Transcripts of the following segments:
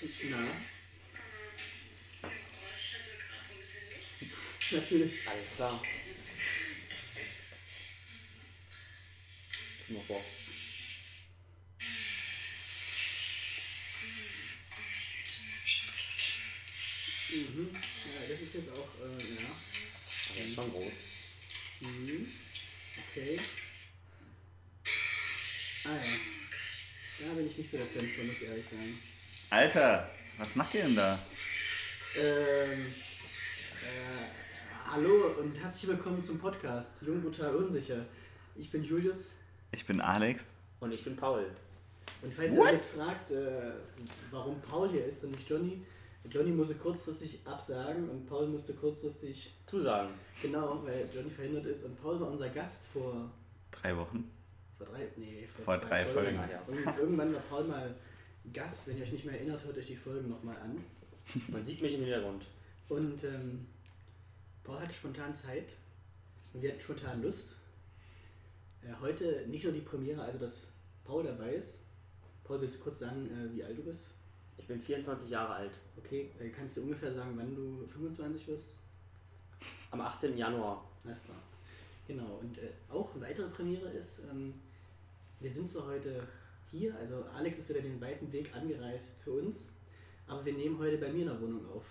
Na? Natürlich. Alles klar. Guck mal vor. Mhm. Ja, das ist jetzt auch, äh, ja. Der ist schon groß. Mhm. Okay. Ah ja. Da bin ich nicht so der Fan von, muss ich ehrlich sein. Alter, was macht ihr denn da? Ähm, äh, hallo und herzlich willkommen zum Podcast Jung, brutal, unsicher. Ich bin Julius Ich bin Alex. Und ich bin Paul. und falls ihr What? euch jetzt fragt, äh, warum Paul hier ist und nicht Johnny, Johnny musste kurzfristig absagen und Paul musste kurzfristig, Zusagen. genau, weil Johnny verhindert ist und Paul war unser Gast vor, Drei Wochen. vor drei, nee, Vor zwei drei Folgen. Ah, ja. Und irgendwann war Paul mal Gast, wenn ihr euch nicht mehr erinnert, hört euch die Folgen nochmal an. Man sieht mich im Hintergrund. Und ähm, Paul hatte spontan Zeit und wir hatten spontan Lust. Äh, heute nicht nur die Premiere, also dass Paul dabei ist. Paul, willst du kurz sagen, äh, wie alt du bist? Ich bin 24 Jahre alt. Okay, äh, kannst du ungefähr sagen, wann du 25 wirst? Am 18. Januar. Alles klar. Genau, und äh, auch eine weitere Premiere ist, ähm, wir sind zwar heute hier, also Alex ist wieder den weiten Weg angereist zu uns, aber wir nehmen heute bei mir in der Wohnung auf.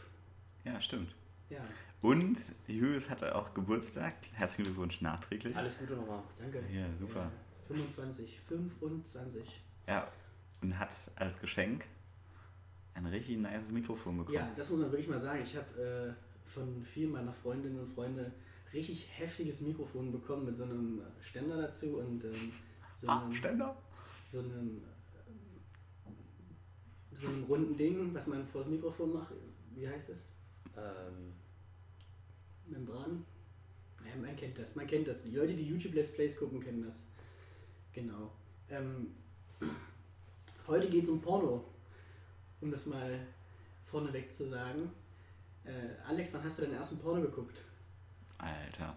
Ja, stimmt. Ja, Und Julius hatte auch Geburtstag. Herzlichen Glückwunsch nachträglich. Alles Gute nochmal. danke. Ja, super. Äh, 25, 25. Ja, und hat als Geschenk ein richtig nices Mikrofon bekommen. Ja, das muss man wirklich mal sagen. Ich habe äh, von vielen meiner Freundinnen und Freunde richtig heftiges Mikrofon bekommen mit so einem Ständer dazu und ähm, so, Ah, einem, Ständer. So einem so einem runden Ding, was man vor das Mikrofon macht. Wie heißt es? Ähm, Membran? Naja, man kennt das, man kennt das. Die Leute, die YouTube Let's Plays gucken, kennen das. Genau. Ähm, heute geht es um Porno, um das mal vorneweg zu sagen. Äh, Alex, wann hast du deinen ersten Porno geguckt? Alter.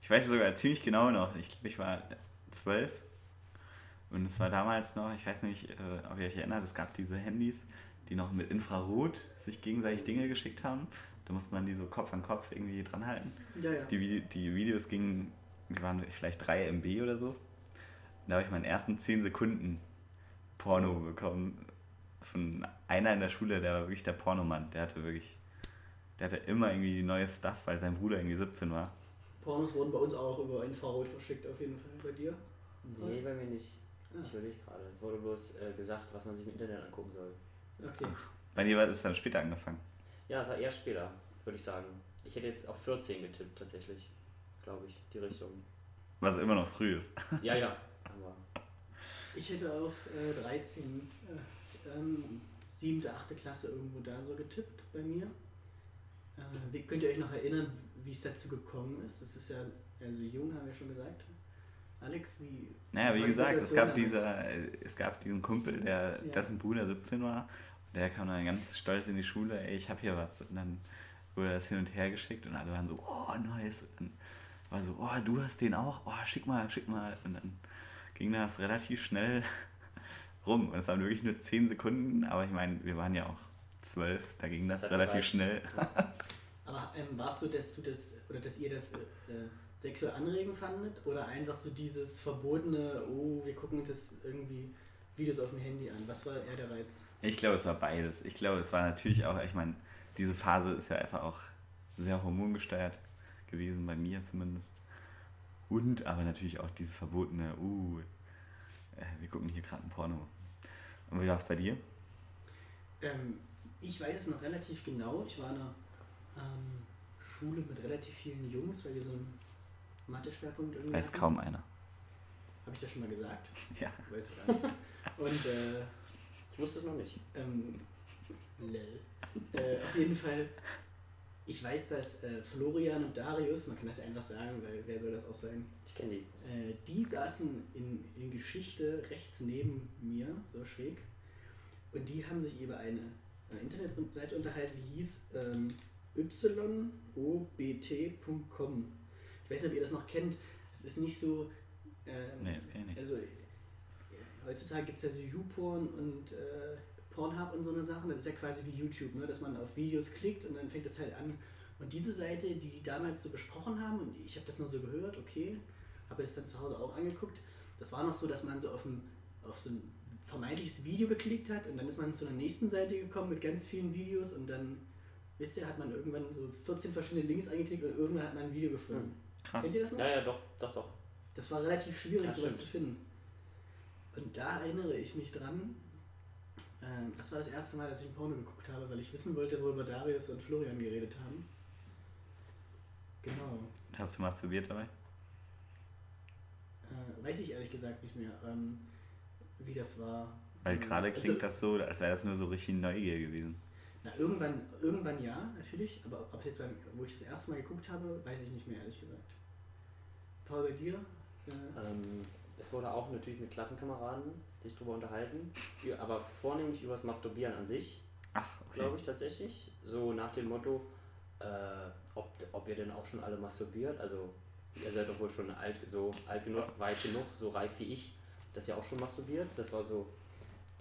Ich weiß sogar ziemlich genau noch. Ich glaube, ich war zwölf. Und es war damals noch, ich weiß nicht, äh, ob ihr euch erinnert, es gab diese Handys, die noch mit Infrarot sich gegenseitig Dinge geschickt haben. Da musste man die so Kopf an Kopf irgendwie dran halten. Ja, ja. Die, die Videos gingen, die waren vielleicht 3 MB oder so. Da habe ich meinen ersten 10 Sekunden Porno bekommen. Von einer in der Schule, der war wirklich der Pornomann. Der hatte wirklich, der hatte immer irgendwie neues Stuff, weil sein Bruder irgendwie 17 war. Pornos wurden bei uns auch über Infrarot verschickt, auf jeden Fall. Bei dir? nee, bei mir nicht. Ah. Ich überlege gerade. Es wurde bloß äh, gesagt, was man sich im Internet angucken soll. Okay. Bei dir war es dann später angefangen. Ja, es war eher später, würde ich sagen. Ich hätte jetzt auf 14 getippt, tatsächlich. Glaube ich, die Richtung. Was immer noch früh ist. Ja, ja. Aber Ich hätte auf äh, 13, äh, ähm, 7., 8. Klasse irgendwo da so getippt bei mir. Äh, könnt ihr euch noch erinnern, wie es dazu gekommen ist? Das ist ja, also jung haben wir schon gesagt. Alex, wie. Naja, wie gesagt, es gab, dieser, es gab diesen Kumpel, der, Ja. dessen Bruder 17 war. Und der kam dann ganz stolz in die Schule, ey, ich habe hier was. Und dann wurde das hin und her geschickt und alle waren so, oh, nice. Und dann war so, oh, du hast den auch? Oh, schick mal, schick mal. Und dann ging das relativ schnell rum. Und es waren wirklich nur 10 Sekunden, aber ich meine, wir waren ja auch 12, da ging das, Das relativ gereicht. schnell. Aber ähm, war es so, dass du das, oder dass ihr das äh, sexuell anregend fandet? Oder einfach so dieses verbotene, oh, wir gucken uns das irgendwie Videos auf dem Handy an? Was war eher der Reiz? Ich glaube, es war beides. Ich glaube, es war natürlich auch, ich meine, diese Phase ist ja einfach auch sehr hormongesteuert gewesen, bei mir zumindest. Und aber natürlich auch dieses verbotene, uh, äh, wir gucken hier gerade ein Porno. Und wie war es bei dir? Ähm, ich weiß es noch relativ genau. Ich war in einer ähm, Schule mit relativ vielen Jungs, weil wir so einen Mathe-Schwerpunkt irgendwie Weiß kaum einer. Habe ich das schon mal gesagt? Ja. Weiß ich gar nicht. Und äh, ich wusste es noch nicht. ähm, lel. Äh, auf jeden Fall, ich weiß, dass äh, Florian und Darius, man kann das ja einfach sagen, weil wer soll das auch sein, Ich kenne die. äh, die saßen in, in Geschichte rechts neben mir, so schräg. Und die haben sich über eine, eine Internetseite unterhalten, die hieß ähm, yobt.com. Ich weiß nicht, ob ihr das noch kennt. Es ist nicht so. Ähm, Nee, das kenn ich nicht. Also, äh, heutzutage gibt es ja so YouPorn und äh, Pornhub und so eine Sachen. Das ist ja quasi wie YouTube, ne? dass man auf Videos klickt und dann fängt es halt an. Und diese Seite, die die damals so besprochen haben, und ich habe das nur so gehört, okay, habe das dann zu Hause auch angeguckt, das war noch so, dass man so auf, ein, auf so ein vermeintliches Video geklickt hat und dann ist man zu einer nächsten Seite gekommen mit ganz vielen Videos und dann, wisst ihr, hat man irgendwann so 14 verschiedene Links angeklickt und irgendwann hat man ein Video gefunden. Krass. Kennt ihr das noch? Ja, ja, doch, doch, doch. Das war relativ schwierig, Das sowas stimmt. zu finden. Und da erinnere ich mich dran, ähm, das war das erste Mal, dass ich ein Porno geguckt habe, weil ich wissen wollte, worüber Darius und Florian geredet haben. Genau. Hast du masturbiert dabei? Äh, weiß ich ehrlich gesagt nicht mehr, ähm, wie das war. Weil Ähm, gerade also- klingt das so, als wäre das nur so richtig Neugier gewesen. Na, irgendwann, irgendwann ja, natürlich, aber ob es jetzt beim, wo ich das erste Mal geguckt habe, weiß ich nicht mehr, ehrlich gesagt. Paul, bei dir? Äh, Ähm, es wurde auch natürlich mit Klassenkameraden sich drüber unterhalten, aber vornehmlich über das Masturbieren an sich, Ach, okay. glaube ich tatsächlich. So nach dem Motto, äh, ob, ob ihr denn auch schon alle masturbiert. Also ihr seid doch wohl schon alt, so alt genug, weit genug, so reif wie ich, dass ihr auch schon masturbiert. Das war so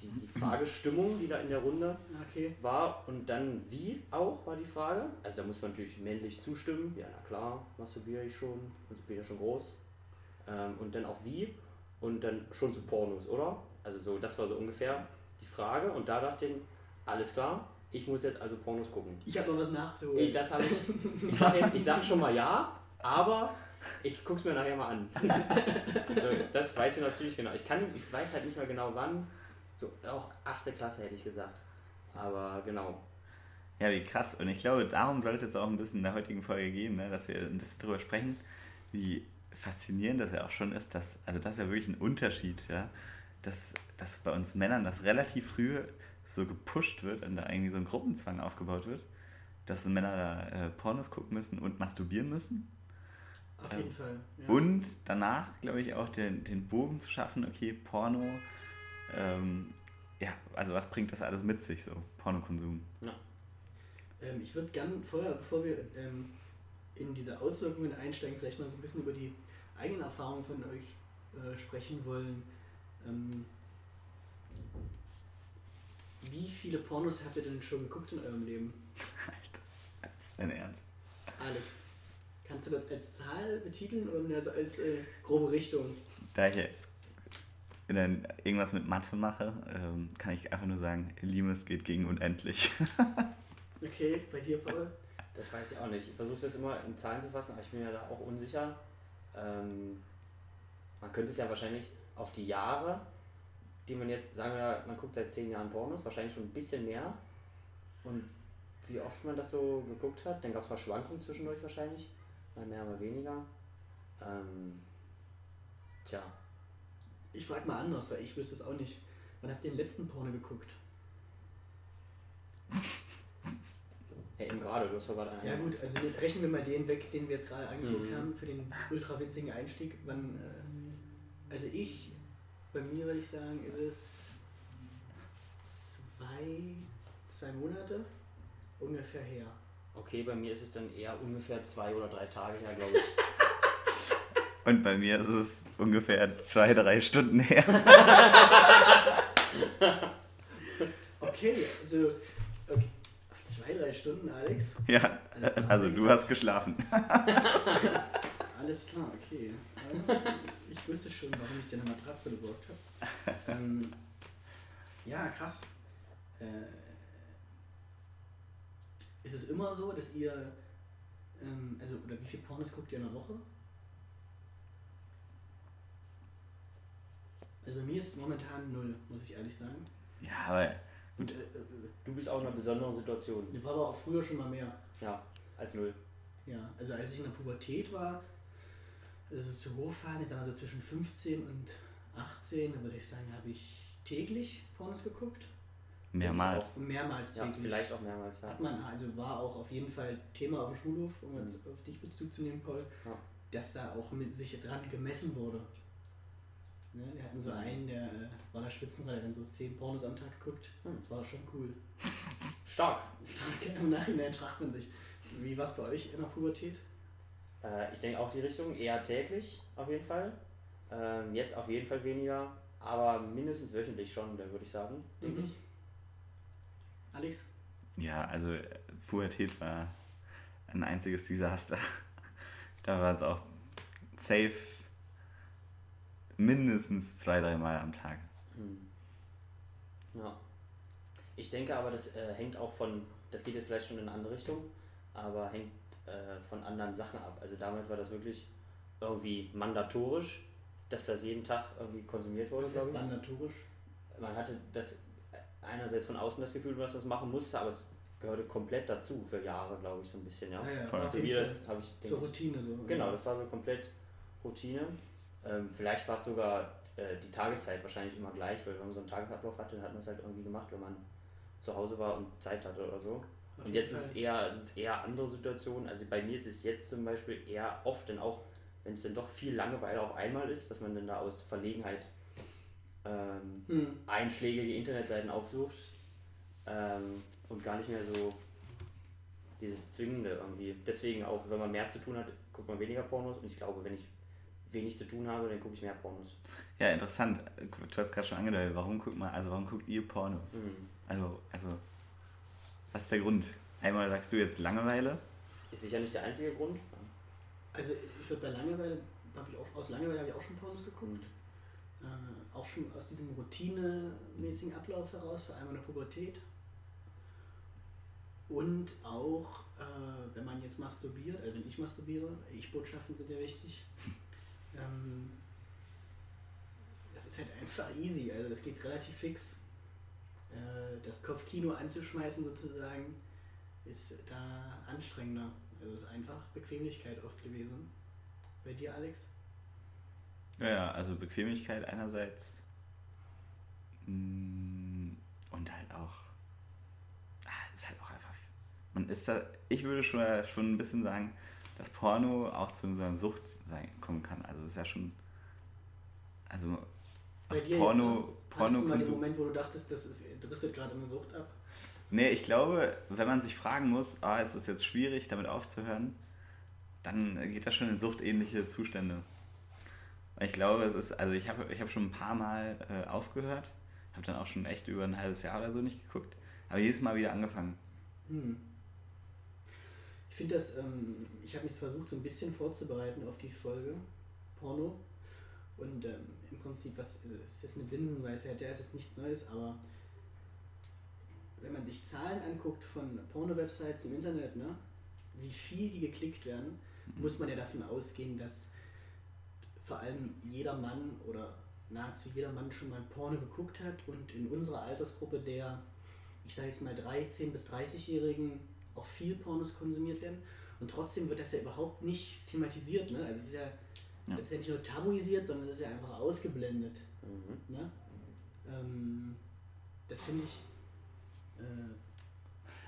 die, die Fragestimmung, die da in der Runde okay. war. Und dann wie auch, war die Frage. Also da muss man natürlich männlich zustimmen. Ja, na klar, masturbiere ich schon. Also bin ja schon groß. Ähm, und dann auch wie. Und dann schon zu Pornos, oder? Also so, das war so ungefähr die Frage. Und da dachte ich, alles klar, ich muss jetzt also Pornos gucken. Ich habe noch was Ich, nachzuholen. das habe ich. Ich sag, jetzt, ich sag schon mal ja, aber ich guck's mir nachher mal an. Also, das weiß ich natürlich genau. Ich, kann, ich weiß halt nicht mehr genau wann. So, auch 8. Klasse hätte ich gesagt. Aber genau. Ja, wie krass. Und ich glaube, darum soll es jetzt auch ein bisschen in der heutigen Folge gehen, ne? dass wir ein bisschen drüber sprechen, wie faszinierend das ja auch schon ist, dass, also das ist ja wirklich ein Unterschied, ja, dass, dass bei uns Männern das relativ früh so gepusht wird und da irgendwie so ein Gruppenzwang aufgebaut wird, dass so Männer da äh, Pornos gucken müssen und masturbieren müssen. Auf jeden Fall. Ja. Und danach, glaube ich, auch den, den Bogen zu schaffen, okay, Porno, ähm, ja, also was bringt das alles mit sich, so Pornokonsum? Ähm, ich würde gern vorher, bevor wir ähm, in diese Auswirkungen einsteigen, vielleicht mal so ein bisschen über die eigenen Erfahrungen von euch äh, sprechen wollen. Ähm, wie viele Pornos habt ihr denn schon geguckt in eurem Leben? Alter, ist dein Ernst. Alex, kannst du das als Zahl betiteln oder mehr so als äh, grobe Richtung? Da ich jetzt dann irgendwas mit Mathe mache, ähm, kann ich einfach nur sagen, Limes geht gegen unendlich. Okay, bei dir, Paul? Das weiß ich auch nicht. Ich versuche das immer in Zahlen zu fassen, aber ich bin ja da auch unsicher. Ähm, man könnte es ja wahrscheinlich auf die Jahre, die man jetzt, sagen wir, man guckt seit zehn Jahren Pornos, wahrscheinlich schon ein bisschen mehr. Und wie oft man das so geguckt hat, dann gab es mal Schwankungen zwischendurch wahrscheinlich. Mal mehr, mal weniger. Ähm, tja, Ich frage mal anders, weil ich wüsste es auch nicht. Wann habt ihr den letzten Porno geguckt? ja, eben gerade, du hast ja gerade einen. Ja gut, also ne- rechnen wir mal den weg, den wir jetzt gerade angeguckt Mhm. haben, für den ultra witzigen Einstieg. Wann, äh, also ich, bei mir würde ich sagen, ist es zwei, zwei Monate ungefähr her. Okay, bei mir ist es dann eher ungefähr zwei oder drei Tage her, glaube ich. Und bei mir ist es ungefähr zwei, drei Stunden her. Okay, also okay. zwei, drei Stunden, Alex. Ja, klar, also Alex. du hast geschlafen. Alles klar, okay. Ich wüsste schon, warum ich dir eine Matratze besorgt habe. Ähm, ja, krass. Äh, ist es immer so, dass ihr, ähm, also, oder wie viel Pornos guckt ihr in der Woche? Also bei mir ist momentan null, muss ich ehrlich sagen. Ja, aber Und, äh, äh, Du bist auch in einer besonderen Situation. äh, war aber auch früher schon mal mehr. Ja, als null. Ja, also als ich in der Pubertät war, also zu Hochfahren, ich sag mal so zwischen 15 und 18, da würde ich sagen, habe ich täglich Pornos geguckt. mehrmals. Mehrmals Ja, täglich. vielleicht auch mehrmals, ja. Hat man, also war auch auf jeden Fall Thema auf dem Schulhof, um jetzt Mhm. auf dich Bezug zu nehmen, Paul, Ja. dass da auch mit sich dran gemessen wurde. Ne, wir hatten so einen, der äh, war der Spitzenreiter, dann so 10 Pornos am Tag geguckt. Hm. Das war schon cool. Stark. Im Nachhinein fragt man sich, wie war es bei euch in der Pubertät? Äh, ich denke auch die Richtung eher täglich, auf jeden Fall. Ähm, jetzt auf jeden Fall weniger, aber mindestens wöchentlich schon, da würde ich sagen, denke Mhm. ich. Alex? Ja, also Pubertät war ein einziges Desaster. da war es auch safe mindestens zwei, dreimal am Tag. Hm. Ja. Ich denke aber, das äh, hängt auch von, das geht jetzt vielleicht schon in eine andere Richtung, aber hängt äh, von anderen Sachen ab. Also damals war das wirklich irgendwie mandatorisch, dass das jeden Tag irgendwie konsumiert wurde, glaube heißt ich. mandatorisch? Man hatte das einerseits von außen das Gefühl, dass das machen musste, aber es gehörte komplett dazu für Jahre, glaube ich, so ein bisschen, ja. Ah ja, Voll. auf So wie das habe ich Zur denke ich, Routine so. Genau, das war so komplett Routine. Ähm, vielleicht war es sogar äh, die Tageszeit wahrscheinlich immer gleich, weil wenn man so einen Tagesablauf hatte, dann hat man es halt irgendwie gemacht, wenn man zu Hause war und Zeit hatte oder so. Auf Und jetzt ist es eher, sind es eher andere Situationen. Also bei mir ist es jetzt zum Beispiel eher oft, denn auch wenn es dann doch viel Langeweile auf einmal ist, dass man dann da aus Verlegenheit ähm, Hm. einschlägige Internetseiten aufsucht ähm, und gar nicht mehr so dieses Zwingende irgendwie. Deswegen auch, wenn man mehr zu tun hat, guckt man weniger Pornos und ich glaube, wenn ich wenig zu tun habe, dann gucke ich mehr Pornos. Ja, interessant. Du hast gerade schon angedeutet, warum guckt man, also warum guckt ihr Pornos? Mhm. Also, also, was ist der Grund? Einmal sagst du jetzt Langeweile. Ist sicher nicht der einzige Grund. Also ich würde bei Langeweile, hab ich auch, aus Langeweile habe ich auch schon Pornos geguckt. Äh, auch schon aus diesem routinemäßigen Ablauf heraus, vor allem in der Pubertät. Und auch, äh, wenn man jetzt masturbiert, äh, wenn ich masturbiere, Ich-Botschaften sind ja wichtig. Ähm, das ist halt einfach easy, also das geht relativ fix. Äh, das Kopfkino anzuschmeißen sozusagen ist da anstrengender. Also es ist einfach Bequemlichkeit oft gewesen. Bei dir, Alex? Ja, also Bequemlichkeit einerseits mm, und halt auch, ah, ist halt auch einfach, man ist da, ich würde schon, schon ein bisschen sagen, dass Porno auch zu einer Sucht sein, kommen kann. Also es ist ja schon, also Bei dir Porno, jetzt? Hattest du mal den Porno Moment, wo du dachtest, das ist, driftet gerade in eine Sucht ab? Nee, ich glaube, wenn man sich fragen muss, ah, ist es jetzt schwierig, damit aufzuhören, dann geht das schon in suchtähnliche Zustände. Ich glaube, es ist, also ich habe ich hab schon ein paar Mal äh, aufgehört, habe dann auch schon echt über ein halbes Jahr oder so nicht geguckt, aber jedes Mal wieder angefangen. Hm. Ich finde das, ähm, ich habe mich versucht, so ein bisschen vorzubereiten auf die Folge Porno. Und ähm, im Prinzip, was äh, ist jetzt eine Binsenweisheit, der ist jetzt nichts Neues, aber wenn man sich Zahlen anguckt von Porno-Websites im Internet, ne, wie viel die geklickt werden, muss man ja davon ausgehen, dass vor allem jeder Mann oder nahezu jeder Mann schon mal Porno geguckt hat und in unserer Altersgruppe der, ich sage jetzt mal 13- bis 30-Jährigen auch viel Pornos konsumiert werden. Und trotzdem wird das ja überhaupt nicht thematisiert. Ne? Also es ist ja, Ja. es ist ja nicht nur tabuisiert, sondern es ist ja einfach ausgeblendet. Mhm. Ne? Ähm, das finde ich, äh,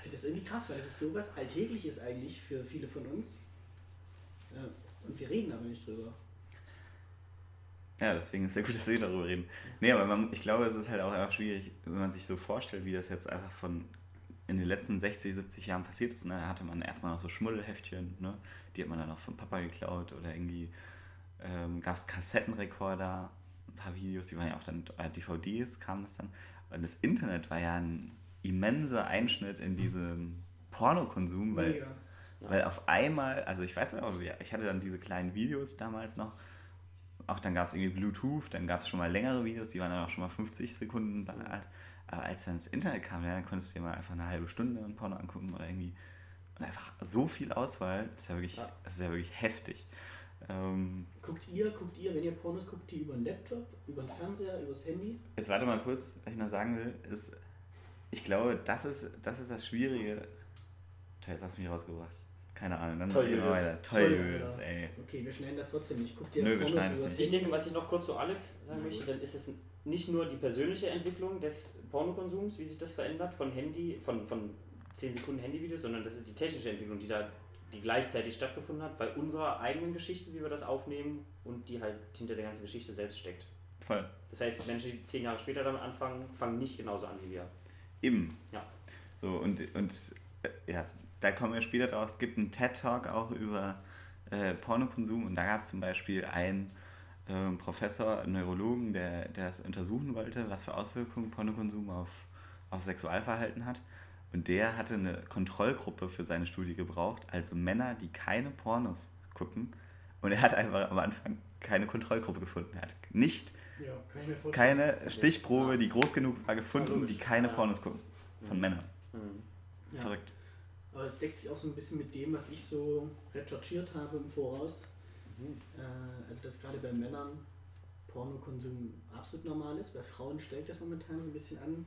finde das irgendwie krass, weil es ist sowas Alltägliches eigentlich für viele von uns. Äh, und wir reden aber nicht drüber. Ja, deswegen ist ja gut, dass wir darüber reden. Nee, aber man, ich glaube, es ist halt auch einfach schwierig, wenn man sich so vorstellt, wie das jetzt einfach von in den letzten 60, 70 Jahren passiert ist. Ne? Da hatte man erstmal noch so Schmuddelheftchen, ne? die hat man dann auch von Papa geklaut oder irgendwie ähm, gab es Kassettenrekorder, ein paar Videos, die waren ja auch dann äh, DVDs, kam das dann. Und das Internet war ja ein immenser Einschnitt in diesen Pornokonsum, weil Mega. weil auf einmal, also ich weiß noch, ich hatte dann diese kleinen Videos damals noch. Auch dann gab es irgendwie Bluetooth, dann gab es schon mal längere Videos, die waren dann auch schon mal 50 Sekunden alt. Aber als dann das Internet kam, ja, dann konntest du dir mal einfach eine halbe Stunde ein Porno angucken oder irgendwie. Und einfach so viel Auswahl, das ist ja wirklich, Ja. das ist ja wirklich heftig. Ähm, Guckt ihr, guckt ihr, wenn ihr Pornos guckt, die über den Laptop, über den Fernseher, übers Handy? jetzt warte mal kurz, was ich noch sagen will, ist, ich glaube, das ist das, ist das Schwierige. Toll, jetzt hast du mich rausgebracht. Keine Ahnung, dann Toll, gehen wir weiter. Toll, Toll, ja. ey. Okay, wir schneiden das trotzdem nicht. Guckt ihr Nö, wir Pornos schneiden es übers nicht. Ich denke, was ich noch kurz zu Alex sagen möchte, dann ist es nicht nur die persönliche Entwicklung des Pornokonsums, wie sich das verändert, von Handy, von, von 10 Sekunden Handyvideos, sondern das ist die technische Entwicklung, die da die gleichzeitig stattgefunden hat, bei unserer eigenen Geschichte, wie wir das aufnehmen und die halt hinter der ganzen Geschichte selbst steckt. Voll. Das heißt, Menschen, die zehn Jahre später damit anfangen, fangen nicht genauso an wie wir. Eben. Ja. So, und, und äh, ja, da kommen wir später drauf. Es gibt einen TED-Talk auch über äh, Pornokonsum und da gab es zum Beispiel einen ähm, Professor, einen Neurologen, der, der das untersuchen wollte, was für Auswirkungen Pornokonsum auf, auf Sexualverhalten hat. Und der hatte eine Kontrollgruppe für seine Studie gebraucht, also Männer, die keine Pornos gucken. Und er hat einfach am Anfang keine Kontrollgruppe gefunden. Er hat nicht Ja, keine Stichprobe, die groß genug war, gefunden, die keine. Pornos gucken. Von Männern. Mhm. Ja. Verrückt. Aber es deckt sich auch so ein bisschen mit dem, was ich so recherchiert habe im Voraus. Äh, also, dass gerade bei Männern Pornokonsum absolut normal ist. Bei Frauen stellt das momentan so ein bisschen an.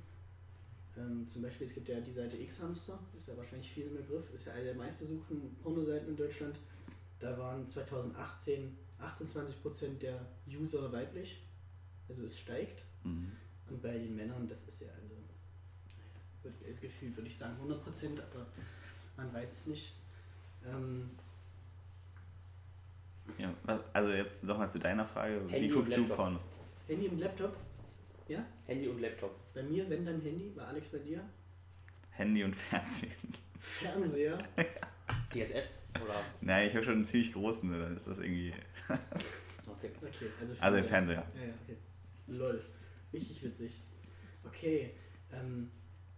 Ähm, zum Beispiel, es gibt ja die Seite X-Hamster, ist ja wahrscheinlich viel im Begriff, ist ja eine der meistbesuchten Pornoseiten in Deutschland. Da waren 2018 28% der User weiblich, also es steigt. Mhm. Und bei den Männern, das ist ja also, wird, ist gefühlt, würde ich sagen 100%, aber man weiß es nicht. Ähm, Ja, also jetzt nochmal zu deiner Frage. Handy Wie guckst du. Porno? Handy und Laptop? Ja? Handy und Laptop. Bei mir, wenn dann Handy, bei Alex bei dir. Handy und Fernsehen. Fernseher. DSF oder. Nein, ich habe schon einen ziemlich großen, dann ist das irgendwie. Okay. Okay, also Also im Fernseher. Ja, ja, okay. Lol. Richtig witzig. Okay, ähm,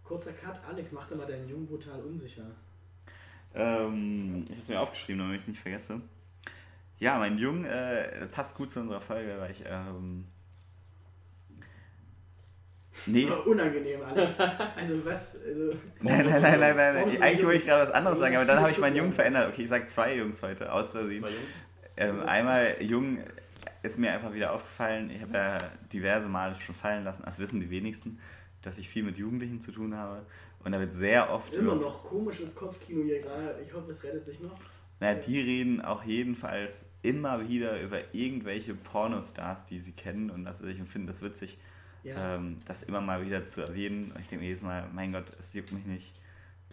kurzer Cut. Alex, mach doch mal deinen Jungen brutal unsicher. Ähm, ich habe es mir aufgeschrieben, damit ich es nicht vergesse. Ja, mein Jung äh, passt gut zu unserer Folge, weil ich. Ähm, nee. Oh, unangenehm alles. Also was, also. Nein, nein, nein, nein, nein. Nein. Eigentlich wollte ich gerade was anderes sagen, aber dann habe ich meinen Jungen Jung. verändert. Okay, ich sage zwei Jungs heute, aus Versehen. Zwei Jungs. Ähm, einmal Jung ist mir einfach wieder aufgefallen, ich habe ja diverse Male schon fallen lassen, das wissen die wenigsten, dass ich viel mit Jugendlichen zu tun habe. Und da wird sehr oft Immer noch komisches Kopfkino hier gerade. Ich hoffe, es rettet sich noch. Naja, die reden auch jedenfalls immer wieder über irgendwelche Pornostars, die sie kennen und dass sie sich finden das witzig, Ja. ähm, das immer mal wieder zu erwähnen. Und ich denke mir jedes Mal, mein Gott, es juckt mich nicht.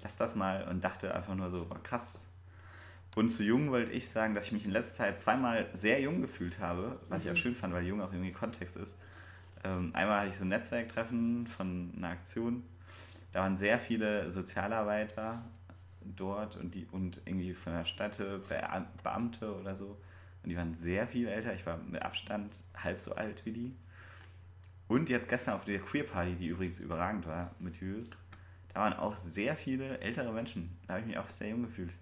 Lass das mal und dachte einfach nur so, boah, krass. Und zu jung wollte ich sagen, dass ich mich in letzter Zeit zweimal sehr jung gefühlt habe, was ich auch Mhm. schön fand, weil jung auch irgendwie Kontext ist. Ähm, einmal hatte ich so ein Netzwerktreffen von einer Aktion. Da waren sehr viele Sozialarbeiter dort und die und irgendwie von der Stadt äh, Beam- Beamte oder so. Und die waren sehr viel älter. Ich war mit Abstand halb so alt wie die. Und jetzt gestern auf der Queer Party, die übrigens überragend war mit Jüs, da waren auch sehr viele ältere Menschen. Da habe ich mich auch sehr jung gefühlt.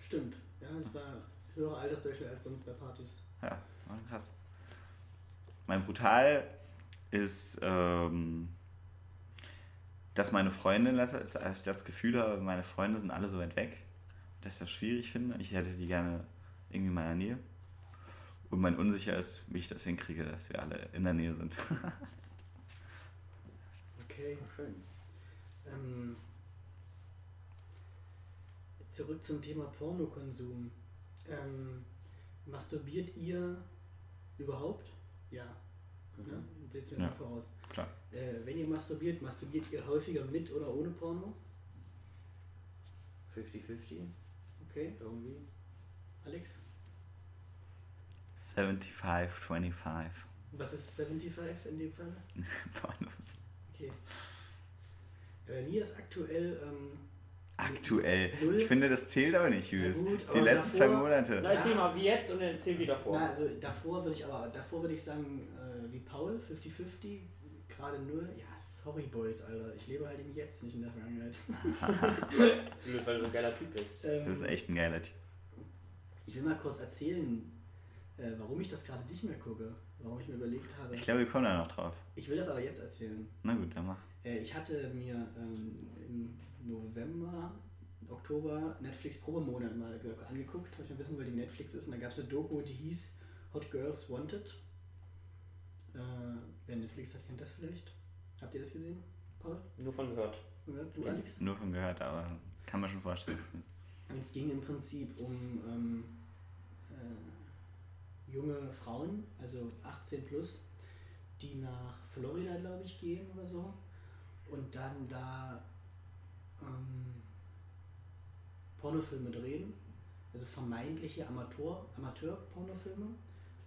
Stimmt. Ja, es war höhere Altersdurchschnitt als sonst bei Partys. Ja, krass. Mein Brutal ist, ähm, dass meine Freundin, dass ich das Gefühl habe, meine Freunde sind alle so weit weg, dass ich das schwierig finde. Ich hätte die gerne irgendwie in meiner Nähe. Und mein Unsicher ist, wie ich das hinkriege, dass wir alle in der Nähe sind. Okay. Schön. Ähm, zurück zum Thema Pornokonsum. Ähm, masturbiert ihr überhaupt? Ja. Mhm. ja Seht mir Ja. mal voraus. Klar. Äh, wenn ihr masturbiert, masturbiert ihr häufiger mit oder ohne Porno? 50-50 Okay, irgendwie. Alex? 75, 25 Was ist 75 in dem Fall? Pornos. Okay. Bei mir ist aktuell ähm, Aktuell. Null. Ich finde, das zählt aber nicht, gut, Die letzten zwei davor- Monate. Na, erzähl mal wie jetzt und dann erzähl wieder vor. Na, also davor würde ich aber, davor würde ich sagen, äh, wie Paul, 50-50, gerade null. Ja, sorry Boys, Alter. Ich lebe halt im Jetzt, nicht in der Vergangenheit. Nur weil du so ein geiler Typ bist. Ähm, Du bist echt ein geiler Typ. ich will mal kurz erzählen, äh, warum ich das gerade nicht mehr gucke. Warum ich mir überlegt habe. Ich glaube, wir kommen da noch drauf. Ich will das aber jetzt erzählen. Na gut, dann mach. Äh, ich hatte mir ähm, im November, Oktober Netflix Probemonat mal ge- angeguckt, weil ich mal wissen wollte, wie Netflix ist. Und da gab es eine Doku, die hieß Hot Girls Wanted. Äh, wer Netflix hat, kennt das vielleicht. Habt ihr das gesehen, Paul? Nur von gehört. Gehört? Du, Alex? Nur von gehört, aber kann man schon vorstellen. Und es ging im Prinzip um ähm, äh, junge Frauen, also 18 plus, die nach Florida, glaube ich, gehen oder so. Und dann da ähm, Pornofilme drehen. Also vermeintliche Amateur, Amateur-Pornofilme.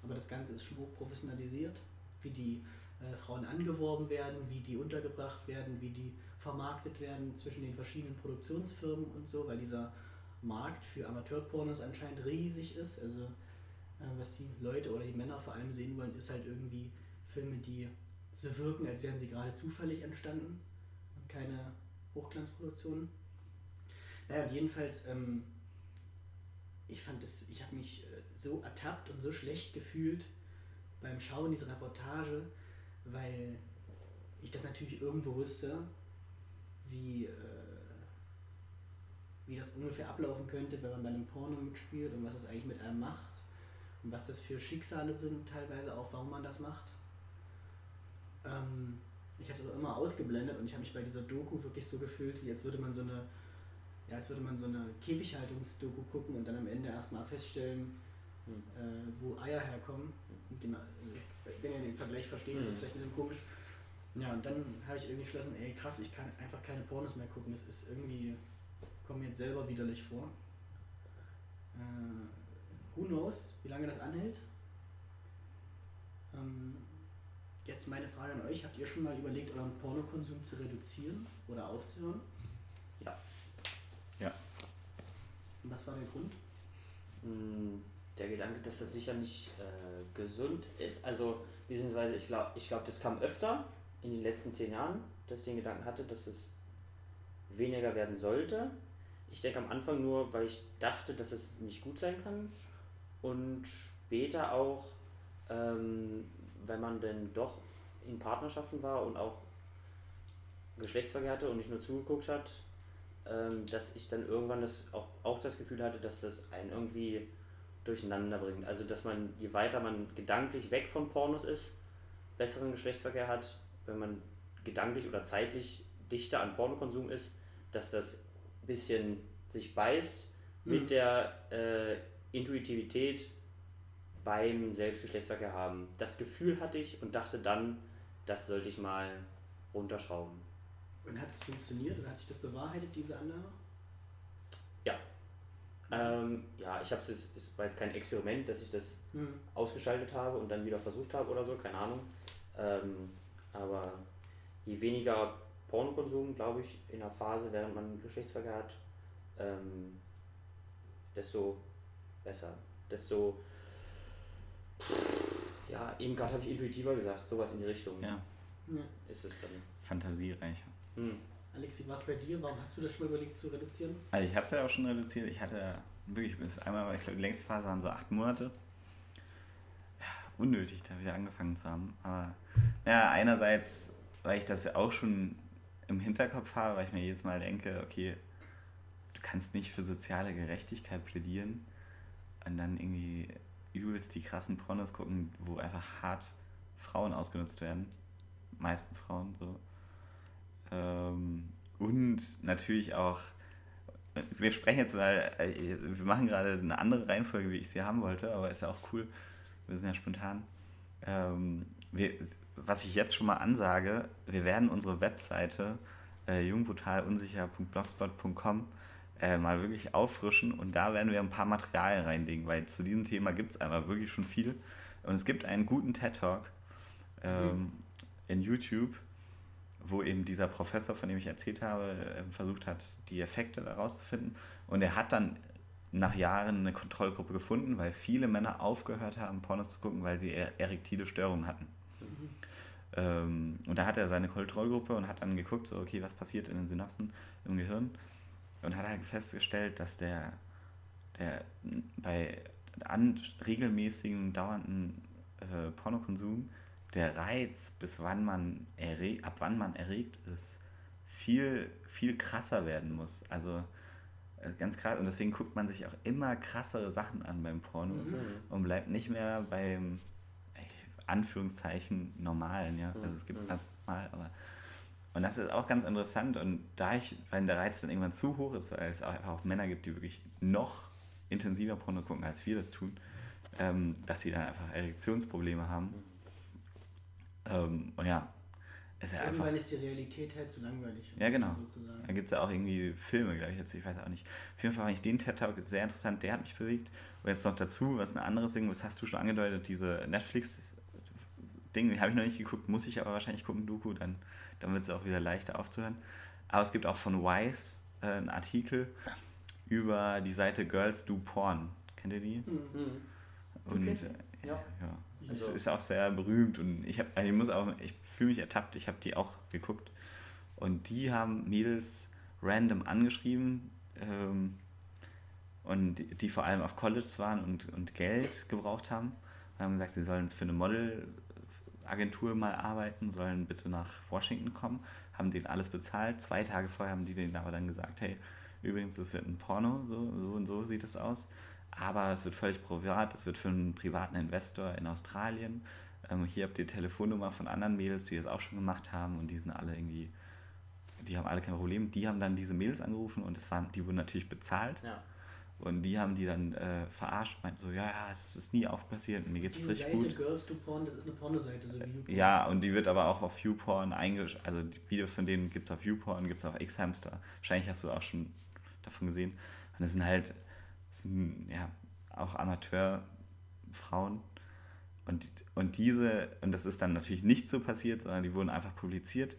Aber das Ganze ist schon hoch professionalisiert, wie die äh, Frauen angeworben werden, wie die untergebracht werden, wie die vermarktet werden zwischen den verschiedenen Produktionsfirmen und so, weil dieser Markt für Amateurpornos anscheinend riesig ist. Also äh, was die Leute oder die Männer vor allem sehen wollen, ist halt irgendwie Filme, die so wirken, als wären sie gerade zufällig entstanden und keine Hochglanzproduktionen. Naja, und jedenfalls, ähm, ich fand es, ich habe mich äh, so ertappt und so schlecht gefühlt beim Schauen dieser Reportage, weil ich das natürlich irgendwo wusste, wie, äh, wie das ungefähr ablaufen könnte, wenn man bei einem Porno mitspielt und was es eigentlich mit einem macht und was das für Schicksale sind, teilweise auch, warum man das macht. Ähm, ich habe es aber immer ausgeblendet und ich habe mich bei dieser Doku wirklich so gefühlt, wie als würde man so eine, ja, als würde man so eine Käfighaltungsdoku gucken und dann am Ende erstmal feststellen. Äh, wo Eier herkommen. Und genau, also wenn ihr den Vergleich versteht, ist das vielleicht ein bisschen komisch. Ja, und dann habe ich irgendwie geschlossen, ey krass, ich kann einfach keine Pornos mehr gucken. Das ist irgendwie, kommt mir jetzt selber widerlich vor. Äh, who knows, wie lange das anhält? Ähm, Jetzt meine Frage an euch. Habt ihr schon mal überlegt, euren Pornokonsum zu reduzieren oder aufzuhören? Ja. Ja. Und was war der Grund? Hm, der Gedanke, dass das sicher nicht äh, gesund ist. Also, beziehungsweise, ich glaube, ich glaub, das kam öfter in den letzten zehn Jahren, dass ich den Gedanken hatte, dass es weniger werden sollte. Ich denke am Anfang nur, weil ich dachte, dass es nicht gut sein kann. Und später auch, ähm, wenn man denn doch in Partnerschaften war und auch Geschlechtsverkehr hatte und nicht nur zugeguckt hat, ähm, dass ich dann irgendwann das auch, auch das Gefühl hatte, dass das einen irgendwie durcheinander bringt. Also dass man, je weiter man gedanklich weg von Pornos ist, besseren Geschlechtsverkehr hat, wenn man gedanklich oder zeitlich dichter an Pornokonsum ist, dass das ein bisschen sich beißt mhm. mit der äh, Intuitivität beim Selbstgeschlechtsverkehr haben. Das Gefühl hatte ich und dachte dann, das sollte ich mal runterschrauben. Und hat es funktioniert und hat sich das bewahrheitet, diese Annahme? Ja. Ähm, ja, ich habe es, es war jetzt kein Experiment, dass ich das hm. ausgeschaltet habe und dann wieder versucht habe oder so, keine Ahnung. Ähm, aber je weniger Pornokonsum, glaube ich, in der Phase, während man Geschlechtsverkehr hat, ähm, desto besser. Desto ja, eben gerade habe ich intuitiver gesagt, sowas in die Richtung. Ja. ja. Ist es dann. Fantasiereicher. Hm. Alex, wie war es bei dir? Warum hast du das schon mal überlegt zu reduzieren? Also ich habe es ja auch schon reduziert. Ich hatte wirklich bis einmal, ich glaube, die längste Phase waren so acht Monate. Ja, unnötig, da wieder angefangen zu haben. Aber ja, einerseits, weil ich das ja auch schon im Hinterkopf habe, weil ich mir jedes Mal denke, okay, du kannst nicht für soziale Gerechtigkeit plädieren und dann irgendwie übelst die krassen Pornos gucken, wo einfach hart Frauen ausgenutzt werden. Meistens Frauen so. Ähm, und natürlich auch, wir sprechen jetzt mal, äh, wir machen gerade eine andere Reihenfolge, wie ich sie haben wollte, aber ist ja auch cool. Wir sind ja spontan. Ähm, wir, was ich jetzt schon mal ansage, wir werden unsere Webseite äh, jungbrutalunsicher.blogspot.com äh, mal wirklich auffrischen und da werden wir ein paar Materialien reinlegen, weil zu diesem Thema gibt es einfach wirklich schon viel. Und es gibt einen guten TED-Talk ähm, mhm. in YouTube, wo eben dieser Professor, von dem ich erzählt habe, ähm, versucht hat, die Effekte daraus zu finden. Und er hat dann nach Jahren eine Kontrollgruppe gefunden, weil viele Männer aufgehört haben, Pornos zu gucken, weil sie erektile Störungen hatten. Mhm. Und da hat er seine Kontrollgruppe und hat dann geguckt, so, okay, was passiert in den Synapsen im Gehirn und hat halt festgestellt, dass der, der bei an, regelmäßigen, dauernden äh, Pornokonsum der Reiz, bis wann man erregt, ab wann man erregt ist, viel, viel krasser werden muss. Also äh, ganz krass. Und deswegen guckt man sich auch immer krassere Sachen an beim Pornos mhm. und bleibt nicht mehr beim Anführungszeichen normalen, ja. Also es gibt mhm. das mal, aber und das ist auch ganz interessant. Und da ich, wenn der Reiz dann irgendwann zu hoch ist, weil es auch einfach auch Männer gibt, die wirklich noch intensiver Porno gucken, als wir das tun, ähm, dass sie dann einfach Erektionsprobleme haben. Ähm, und ja, ist ja Irgendwann einfach. ist die Realität halt zu langweilig. Ja, genau. Sozusagen. Da gibt es ja auch irgendwie Filme, glaube ich, jetzt, ich weiß auch nicht. Auf jeden Fall fand ich den TED Talk sehr interessant, der hat mich bewegt. Und jetzt noch dazu, was ein anderes Ding, was hast du schon angedeutet, diese Netflix-Ding, habe ich noch nicht geguckt, muss ich aber wahrscheinlich gucken, Doku, dann dann wird es auch wieder leichter aufzuhören. Aber es gibt auch von Wise äh, einen Artikel über die Seite Girls Do Porn. Kennt ihr die? Mhm. Und äh, ja. ja. Es also. ist auch sehr berühmt und ich habe, also ich muss auch, ich fühle mich ertappt, ich habe die auch geguckt Und die haben Mädels random angeschrieben ähm, und die, die vor allem auf College waren und, und Geld gebraucht haben. Und haben gesagt, sie sollen für eine Modelagentur mal arbeiten, sollen bitte nach Washington kommen, haben denen alles bezahlt. Zwei Tage vorher haben die denen aber dann gesagt, hey, übrigens, das wird ein Porno, so, so und so sieht es aus. Aber es wird völlig privat, es wird für einen privaten Investor in Australien. Ähm, hier habt ihr Telefonnummer von anderen Mädels, die das auch schon gemacht haben und die sind alle irgendwie, die haben alle kein Problem. Die haben dann diese Mädels angerufen und das waren, die wurden natürlich bezahlt. Ja. Und die haben die dann äh, verarscht, meint so, ja, ja, es ist nie aufpassiert und mir geht es richtig Seite gut. Girls Do Porn, das ist eine Pornoseite, so wie YouPorn. Ja, und die wird aber auch auf Viewporn eingeschaltet. Also die Videos von denen gibt es auf Viewporn, gibt es auf X-Hamster. Wahrscheinlich hast du auch schon davon gesehen. Und das sind halt, sind, ja, auch Amateurfrauen. Und, und diese, und das ist dann natürlich nicht so passiert, sondern die wurden einfach publiziert.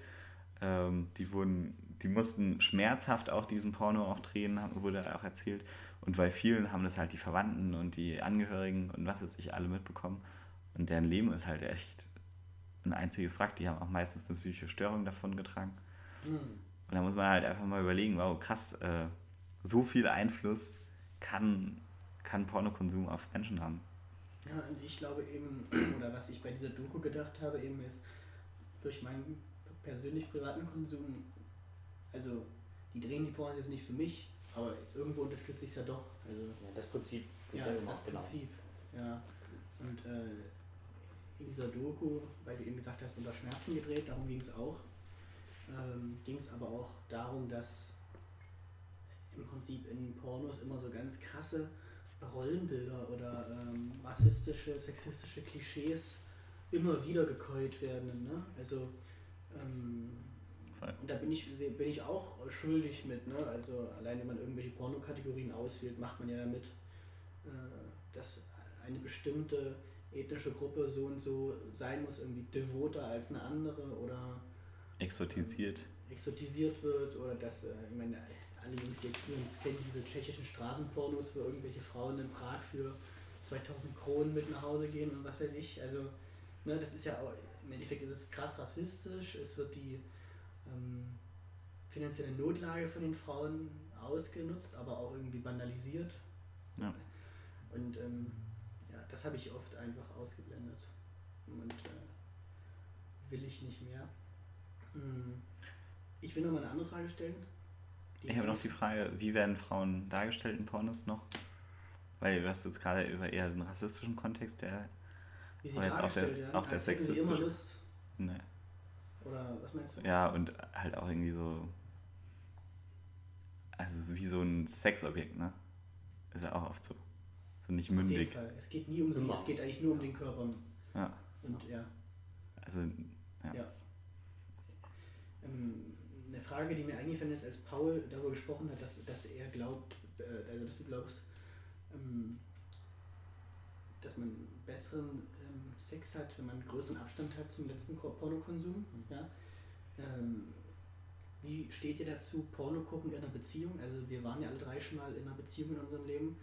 Ähm, die wurden, die mussten schmerzhaft auch diesen Porno auch drehen, wurde auch erzählt. Und bei vielen haben das halt die Verwandten und die Angehörigen und was weiß ich alle mitbekommen. Und deren Leben ist halt echt ein einziges Wrack. Die haben auch meistens eine psychische Störung davon getragen. Hm. Und da muss man halt einfach mal überlegen, wow, krass, äh, so viel Einfluss kann, kann Pornokonsum auf Menschen haben. Ja, und ich glaube eben, oder was ich bei dieser Doku gedacht habe, eben ist, durch meinen persönlich privaten Konsum, also die drehen die Pornos jetzt nicht für mich, aber irgendwo unterstütze ich es ja doch. Also Ja, das Prinzip ja, das genau. Prinzip. Ja. Und äh, in dieser Doku, weil du eben gesagt hast, unter Schmerzen gedreht, darum ging es auch. Ähm, ging es aber auch darum, dass im Prinzip in Pornos immer so ganz krasse Rollenbilder oder ähm, rassistische, sexistische Klischees immer wieder gekeult werden. Ne? Also ähm, da bin ich, bin ich auch schuldig mit. Ne? Also allein wenn man irgendwelche Pornokategorien auswählt, macht man ja damit, äh, dass eine bestimmte ethnische Gruppe so und so sein muss, irgendwie devoter als eine andere oder Exotisiert. exotisiert wird oder dass, äh, ich meine, alle Jungs, die jetzt hören, kennen diese tschechischen Straßenpornos, wo irgendwelche Frauen in Prag für 2000 Kronen mit nach Hause gehen und was weiß ich. Also, ne, das ist ja auch, im Endeffekt ist es krass rassistisch, es wird die ähm, finanzielle Notlage von den Frauen ausgenutzt, aber auch irgendwie bandalisiert. Ja. Und ähm, ja, das habe ich oft einfach ausgeblendet. Und äh, will ich nicht mehr. Hm. Ich will noch mal eine andere Frage stellen. Ich habe noch die Frage, wie werden Frauen dargestellt in Pornos noch? Weil du hast jetzt gerade über eher den rassistischen Kontext, der. wie sie aber jetzt auch der- werden, auch der sexistische- Lust. Ne. Oder was meinst du? Ja, und halt auch irgendwie so. Also so wie so ein Sexobjekt, ne? Ist ja auch oft so. So nicht Auf jeden mündig. Fall. Es geht nie um sie, Immer. es geht eigentlich nur um den Körper. Ja. Und ja. Also, ja. Ja. Ähm, eine Frage, die mir eingefallen ist, als Paul darüber gesprochen hat, dass, dass er glaubt, äh, also dass du glaubst, ähm, dass man besseren ähm, Sex hat, wenn man einen größeren Abstand hat zum letzten Ko- Pornokonsum. Ja? Ähm, wie steht ihr dazu, Porno gucken in einer Beziehung? Also wir waren ja alle drei schon mal in einer Beziehung in unserem Leben.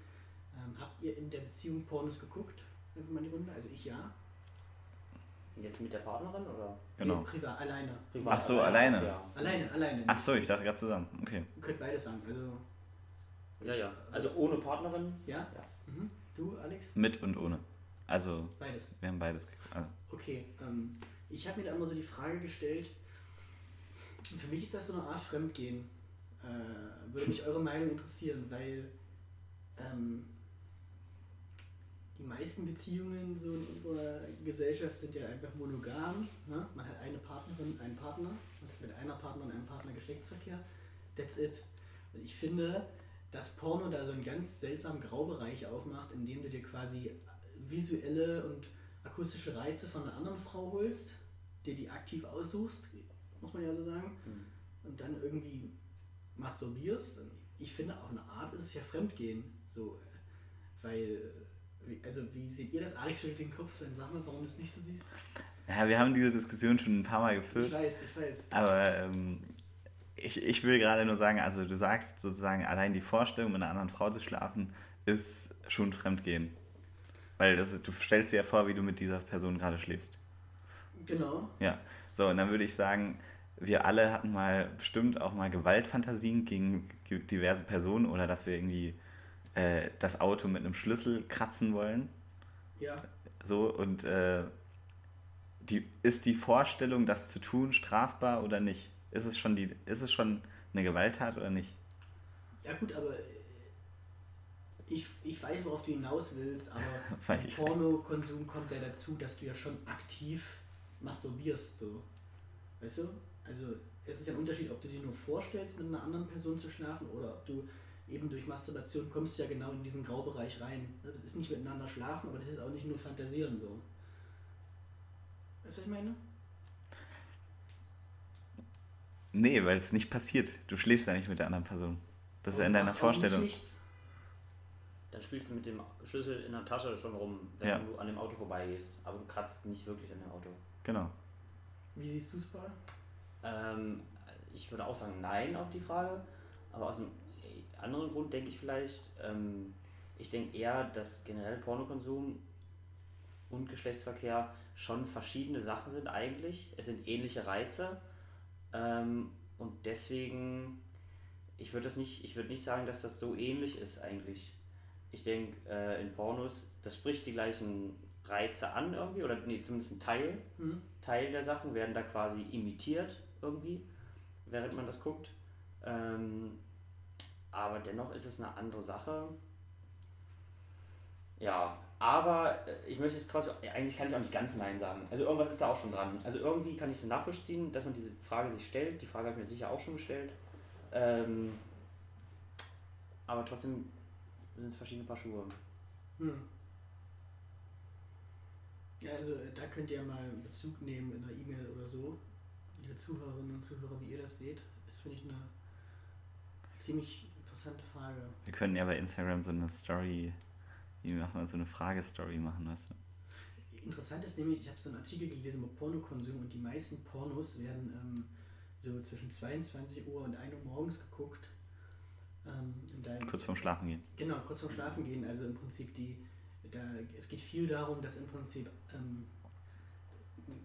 Habt ihr in der Beziehung Pornos geguckt? Einfach mal die Runde. Also ich ja. Jetzt mit der Partnerin oder? Genau. Nee, privat, alleine. privat? Ach so, alleine. Ja. Alleine, alleine. Ach so, ich dachte gerade zusammen. Okay. Ihr könnt beides sagen. Also, ja, ja. Also ohne Partnerin? ja? Ja. Mhm. Du, Alex? Mit und ohne. Also, Beides. wir haben beides geguckt. Also, Okay. Ähm, ich habe mir da immer so die Frage gestellt, für mich ist das so eine Art Fremdgehen. Äh, würde mich eure Meinung interessieren, weil ähm, die meisten Beziehungen so in unserer Gesellschaft sind ja einfach monogam. Ne? Man hat eine Partnerin, einen Partner, man hat mit einer Partnerin, einem Partner Geschlechtsverkehr. That's it. Und ich finde, dass Porno da so einen ganz seltsamen Graubereich aufmacht, in dem du dir quasi visuelle und akustische Reize von einer anderen Frau holst, dir die aktiv aussuchst, muss man ja so sagen, Mhm. und dann irgendwie masturbierst. Und ich finde, auf eine Art ist es ja Fremdgehen, so, weil, wie- also wie seht ihr das? Alex schüttelt den Kopf, dann sag mal, warum du es nicht so siehst. ja, wir haben diese Diskussion schon ein paar Mal Ich geführt. weiß, ich weiß. Aber ähm, ich, ich will gerade nur sagen, also du sagst sozusagen, allein die Vorstellung, mit einer anderen Frau zu schlafen, ist schon Fremdgehen. Weil das, du stellst dir ja vor, wie du mit dieser Person gerade schläfst. Genau. Ja, so, und dann würde ich sagen, wir alle hatten mal bestimmt auch mal Gewaltfantasien gegen ge- diverse Personen oder dass wir irgendwie äh, das Auto mit einem Schlüssel kratzen wollen. Ja, So und äh, die, ist die Vorstellung, das zu tun, strafbar oder nicht? Ist es schon die, ist es schon eine Gewalttat oder nicht? ja gut, aber äh, ich, ich weiß, worauf du hinaus willst, aber im Pornokonsum kommt ja dazu, dass du ja schon aktiv masturbierst, so. Weißt du? Also es ist ja ein Unterschied, ob du dir nur vorstellst, mit einer anderen Person zu schlafen oder ob du eben durch Masturbation kommst du ja genau in diesen Graubereich rein. Das ist nicht miteinander schlafen, aber das ist auch nicht nur fantasieren so. Weißt du, was ich meine? Nee, weil es nicht passiert. Du schläfst ja nicht mit der anderen Person. Das ist ja in deiner Vorstellung. Nichts. Dann spielst du mit dem Schlüssel in der Tasche schon rum, wenn Ja. du an dem Auto vorbeigehst. Aber du kratzt nicht wirklich an dem Auto. Genau. Wie siehst du es, Paul? Ähm, ich würde auch sagen Nein auf die Frage. Aber aus einem anderen Grund denke ich vielleicht, ähm, ich denke eher, dass generell Pornokonsum und Geschlechtsverkehr schon verschiedene Sachen sind eigentlich. Es sind ähnliche Reize. Ähm, und deswegen, ich würde nicht, ich würde nicht sagen, dass das so ähnlich ist eigentlich. Ich denke, äh, in Pornos, das spricht die gleichen Reize an irgendwie, oder nee, zumindest ein Teil. Hm? Teil der Sachen werden da quasi imitiert irgendwie, während man das guckt. Ähm, aber dennoch ist es eine andere Sache. Ja, aber äh, ich möchte es trotzdem, eigentlich kann ich auch nicht ganz Nein sagen. Also irgendwas ist da auch schon dran. Also irgendwie kann ich es nachvollziehen, dass man diese Frage sich stellt. Die Frage habe ich mir sicher auch schon gestellt. Ähm, aber trotzdem sind es verschiedene Paar Schuhe. Hm. Ja, also äh, da könnt ihr mal Bezug nehmen in einer E-Mail oder so. Liebe Zuhörerinnen und Zuhörer, wie ihr das seht, ist, finde ich, eine ziemlich interessante Frage. Wir können ja bei Instagram so eine Story, wie machen so eine Fragestory machen, weißt du? Interessant ist nämlich, ich habe so einen Artikel gelesen über Pornokonsum und die meisten Pornos werden ähm, so zwischen 22 Uhr und 1 Uhr morgens geguckt. Ähm, Kurz vorm Schlafen gehen. Genau, kurz vorm Schlafen gehen. Also im Prinzip die, da, es geht viel darum, dass im Prinzip ähm,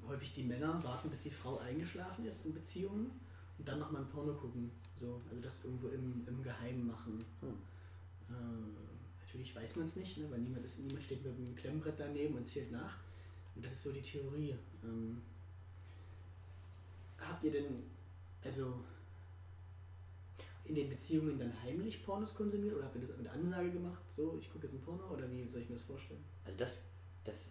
häufig die Männer warten, bis die Frau eingeschlafen ist in Beziehungen und dann nochmal ein Porno gucken. So, also das irgendwo im, im Geheimen machen. Hm. Ähm, natürlich weiß man es nicht, ne, weil niemand, ist, niemand steht mit einem Klemmbrett daneben und zählt nach. Und das ist so die Theorie. Ähm, habt ihr denn, also in den Beziehungen dann heimlich Pornos konsumiert oder habt ihr das mit Ansage gemacht? So, ich gucke jetzt ein Porno oder wie soll ich mir das vorstellen? Also das, das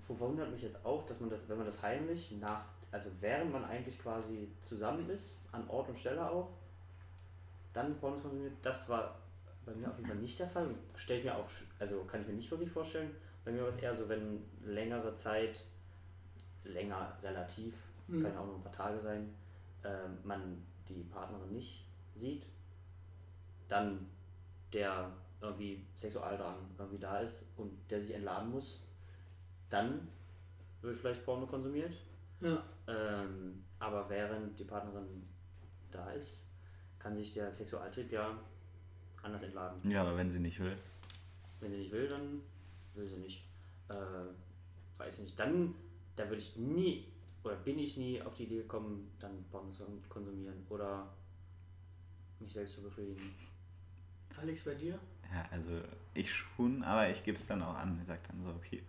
verwundert mich jetzt auch, dass man das, wenn man das heimlich nach, also während man eigentlich quasi zusammen ist, an Ort und Stelle auch, dann Pornos konsumiert, das war bei mir auf jeden Fall nicht der Fall. Stelle ich mir auch, also kann ich mir nicht wirklich vorstellen. Bei mir war es eher so, wenn längere Zeit, länger relativ, Mhm. kann ja auch nur ein paar Tage sein, ähm, man die Partnerin nicht sieht, dann der irgendwie Sexualdrang irgendwie da ist und der sich entladen muss, dann wird vielleicht Porno konsumiert. Ja. Ähm, aber während die Partnerin da ist, kann sich der Sexualtrieb ja anders entladen. Ja, aber wenn sie nicht will. Wenn sie nicht will, dann will sie nicht. Äh, weiß ich nicht. Dann, da würde ich nie oder bin ich nie auf die Idee gekommen, dann Porno zu konsumieren oder mich selbst zu befriedigen. Alex, bei dir? Ja, also ich schon, aber ich gebe es dann auch an. Ich sage dann so, okay,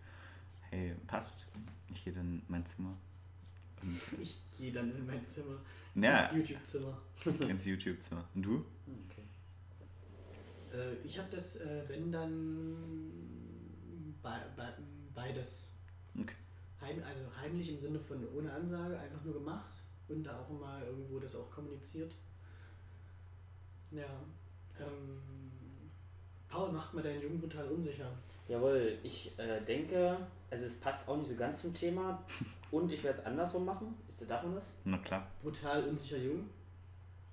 hey, passt. Ich gehe dann in mein Zimmer. Und Ich gehe dann in mein Zimmer, ja, ins YouTube-Zimmer. ins YouTube-Zimmer. Und du? Okay. Äh, ich habe das, äh, wenn dann, bei, bei, beides. Okay. Heim, also heimlich im Sinne von ohne Ansage, einfach nur gemacht und da auch mal irgendwo das auch kommuniziert. Ja. Ähm, Paul, macht mal deinen Jungen brutal unsicher. Jawohl, ich äh, denke, also es passt auch nicht so ganz zum Thema und ich werde es andersrum machen. Ist davon was? Na klar. Brutal unsicher jung.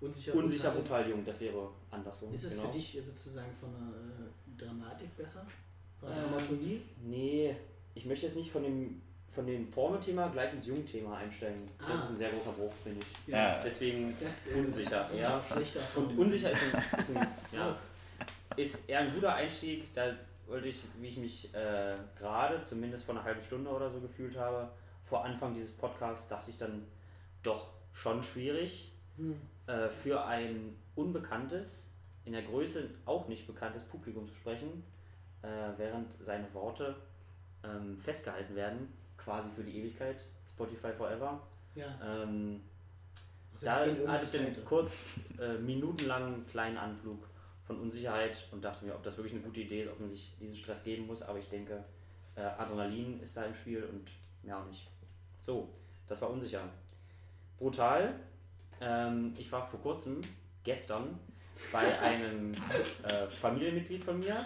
Unsicher, Unsicher, brutal jung, das wäre andersrum. Ist es genau. für dich sozusagen von der äh, Dramatik besser? Von der Ähm, Dramaturgie? Nee, ich möchte jetzt nicht von dem, von dem Porno-Thema gleich ins Jungthema einstellen. Das Ah. ist ein sehr großer Bruch, finde ich. Ja. Deswegen Das, äh, unsicher, ja. Schlechter Und unsicher ist, ein, ist, ein, ja, ist eher ein guter Einstieg. Da wollte ich, wie ich mich äh, gerade, zumindest vor einer halben Stunde oder so gefühlt habe, vor Anfang dieses Podcasts, dachte ich dann doch schon schwierig Hm. äh, für ein unbekanntes, in der Größe auch nicht bekanntes Publikum zu sprechen, äh, während seine Worte ähm, festgehalten werden, quasi für die Ewigkeit, Spotify Forever. Ja. Ähm, da hatte ich dann kurz äh, minutenlang einen kleinen Anflug von Unsicherheit und dachte mir, ob das wirklich eine gute Idee ist, ob man sich diesen Stress geben muss. Aber ich denke, äh, Adrenalin ist da im Spiel und mehr auch nicht. So, das war unsicher. Brutal. Ähm, ich war vor kurzem, gestern, bei einem äh, Familienmitglied von mir,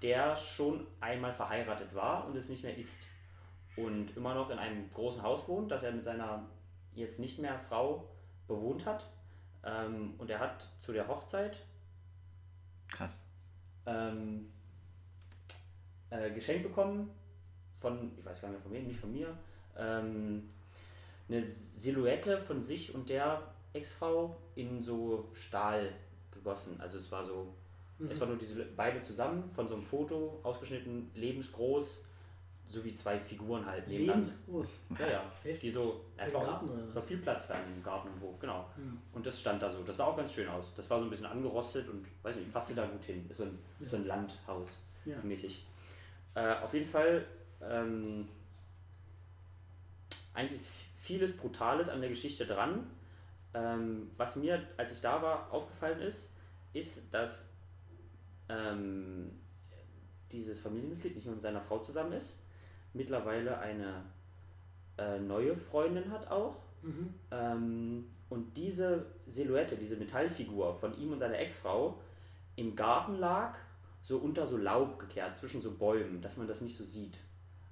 der schon einmal verheiratet war und es nicht mehr ist. Und immer noch in einem großen Haus wohnt, das er mit seiner jetzt nicht mehr Frau bewohnt hat. Ähm, und er hat zu der Hochzeit Krass. ähm, äh, geschenkt bekommen von, ich weiß gar nicht mehr von wem, nicht von mir, ähm, eine Silhouette von sich und der Ex-Frau in so Stahl gegossen. Also es war so, Mhm. es war nur diese beide zusammen von so einem Foto ausgeschnitten, lebensgroß, so wie zwei Figuren halt nebeneinander. Lebensgroß. Ja, ja. Heftig. Die so, ja, es war, Garten oder war viel Platz da im Garten und Hof, genau. Hm. Und das stand da so. Das sah auch ganz schön aus. Das war so ein bisschen angerostet und weiß nicht, passte da gut hin. Ist so ein, ist so ein Landhaus Ja. mäßig. Äh, auf jeden Fall ähm, eigentlich ist vieles Brutales an der Geschichte dran. Ähm, was mir, als ich da war, aufgefallen ist, ist, dass ähm, dieses Familienmitglied nicht mehr mit seiner Frau zusammen ist, mittlerweile eine äh, neue Freundin hat auch. Mhm. Ähm, und diese Silhouette, diese Metallfigur von ihm und seiner Ex-Frau im Garten lag, so unter so Laub gekehrt, zwischen so Bäumen, dass man das nicht so sieht.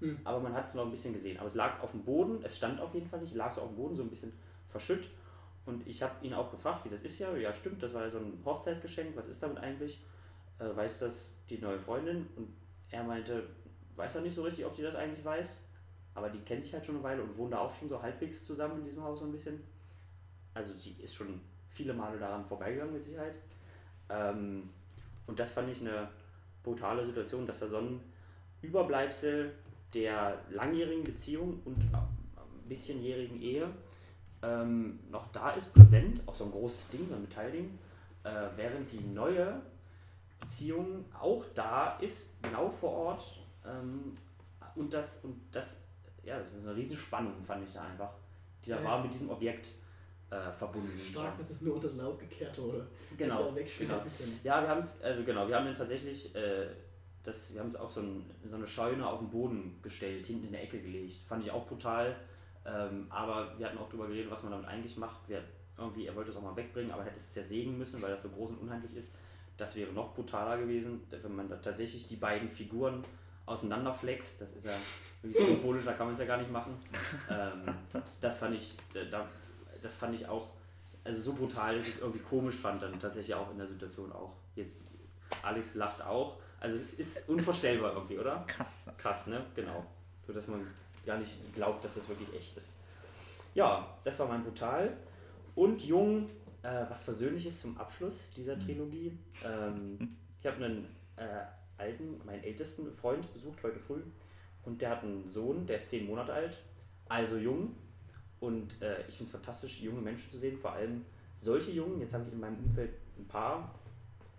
Hm. Aber man hat es noch ein bisschen gesehen. Aber es lag auf dem Boden, es stand auf jeden Fall nicht, lag so auf dem Boden, so ein bisschen verschütt. Und ich habe ihn auch gefragt, wie das ist ja. Ja, stimmt, das war ja so ein Hochzeitsgeschenk, was ist damit eigentlich? Äh, weiß das die neue Freundin? Und er meinte, weiß er nicht so richtig, ob sie das eigentlich weiß. Aber die kennt sich halt schon eine Weile und wohnen da auch schon so halbwegs zusammen in diesem Haus so ein bisschen. Also sie ist schon viele Male daran vorbeigegangen mit Sicherheit. Ähm, und das fand ich eine brutale Situation, dass da so ein Überbleibsel der langjährigen Beziehung und ein bisschenjährigen Ehe ähm, noch da ist, präsent, auch so ein großes Ding, so ein Metallding, äh, während die neue Beziehung auch da ist, genau vor Ort. Ähm, und das, und das, ja, das ist eine riesen Spannung, fand ich da einfach, die da Ja. war mit diesem Objekt äh, verbunden. Stark, dass es nur unter das Laub gekehrt wurde. Genau, können. Ja, wir haben es, also genau, wir haben dann tatsächlich, äh, das, wir haben es auf so, ein, so eine Scheune auf den Boden gestellt, hinten in der Ecke gelegt. Fand ich auch brutal. Ähm, aber wir hatten auch darüber geredet, was man damit eigentlich macht. Wir, irgendwie, er wollte es auch mal wegbringen, aber hätte es zersägen müssen, weil das so groß und unhandlich ist. Das wäre noch brutaler gewesen, wenn man da tatsächlich die beiden Figuren auseinanderflext. Das ist ja wirklich symbolisch, da kann man es ja gar nicht machen. Ähm, das fand ich, da, das fand ich auch, also so brutal, dass ich es irgendwie komisch fand, dann tatsächlich auch in der Situation auch. Jetzt, Alex lacht auch. Also es ist unvorstellbar irgendwie, oder? Krass. Krass, ne? Genau. So dass man gar nicht glaubt, dass das wirklich echt ist. Ja, das war mein Brutal. Und Jung, äh, was Versöhnliches zum Abschluss dieser Trilogie. Ähm, ich habe einen äh, alten, meinen ältesten Freund besucht heute früh. Und der hat einen Sohn, der ist zehn Monate alt, also jung. Und äh, ich finde es fantastisch, junge Menschen zu sehen, vor allem solche Jungen. Jetzt habe ich in meinem Umfeld ein paar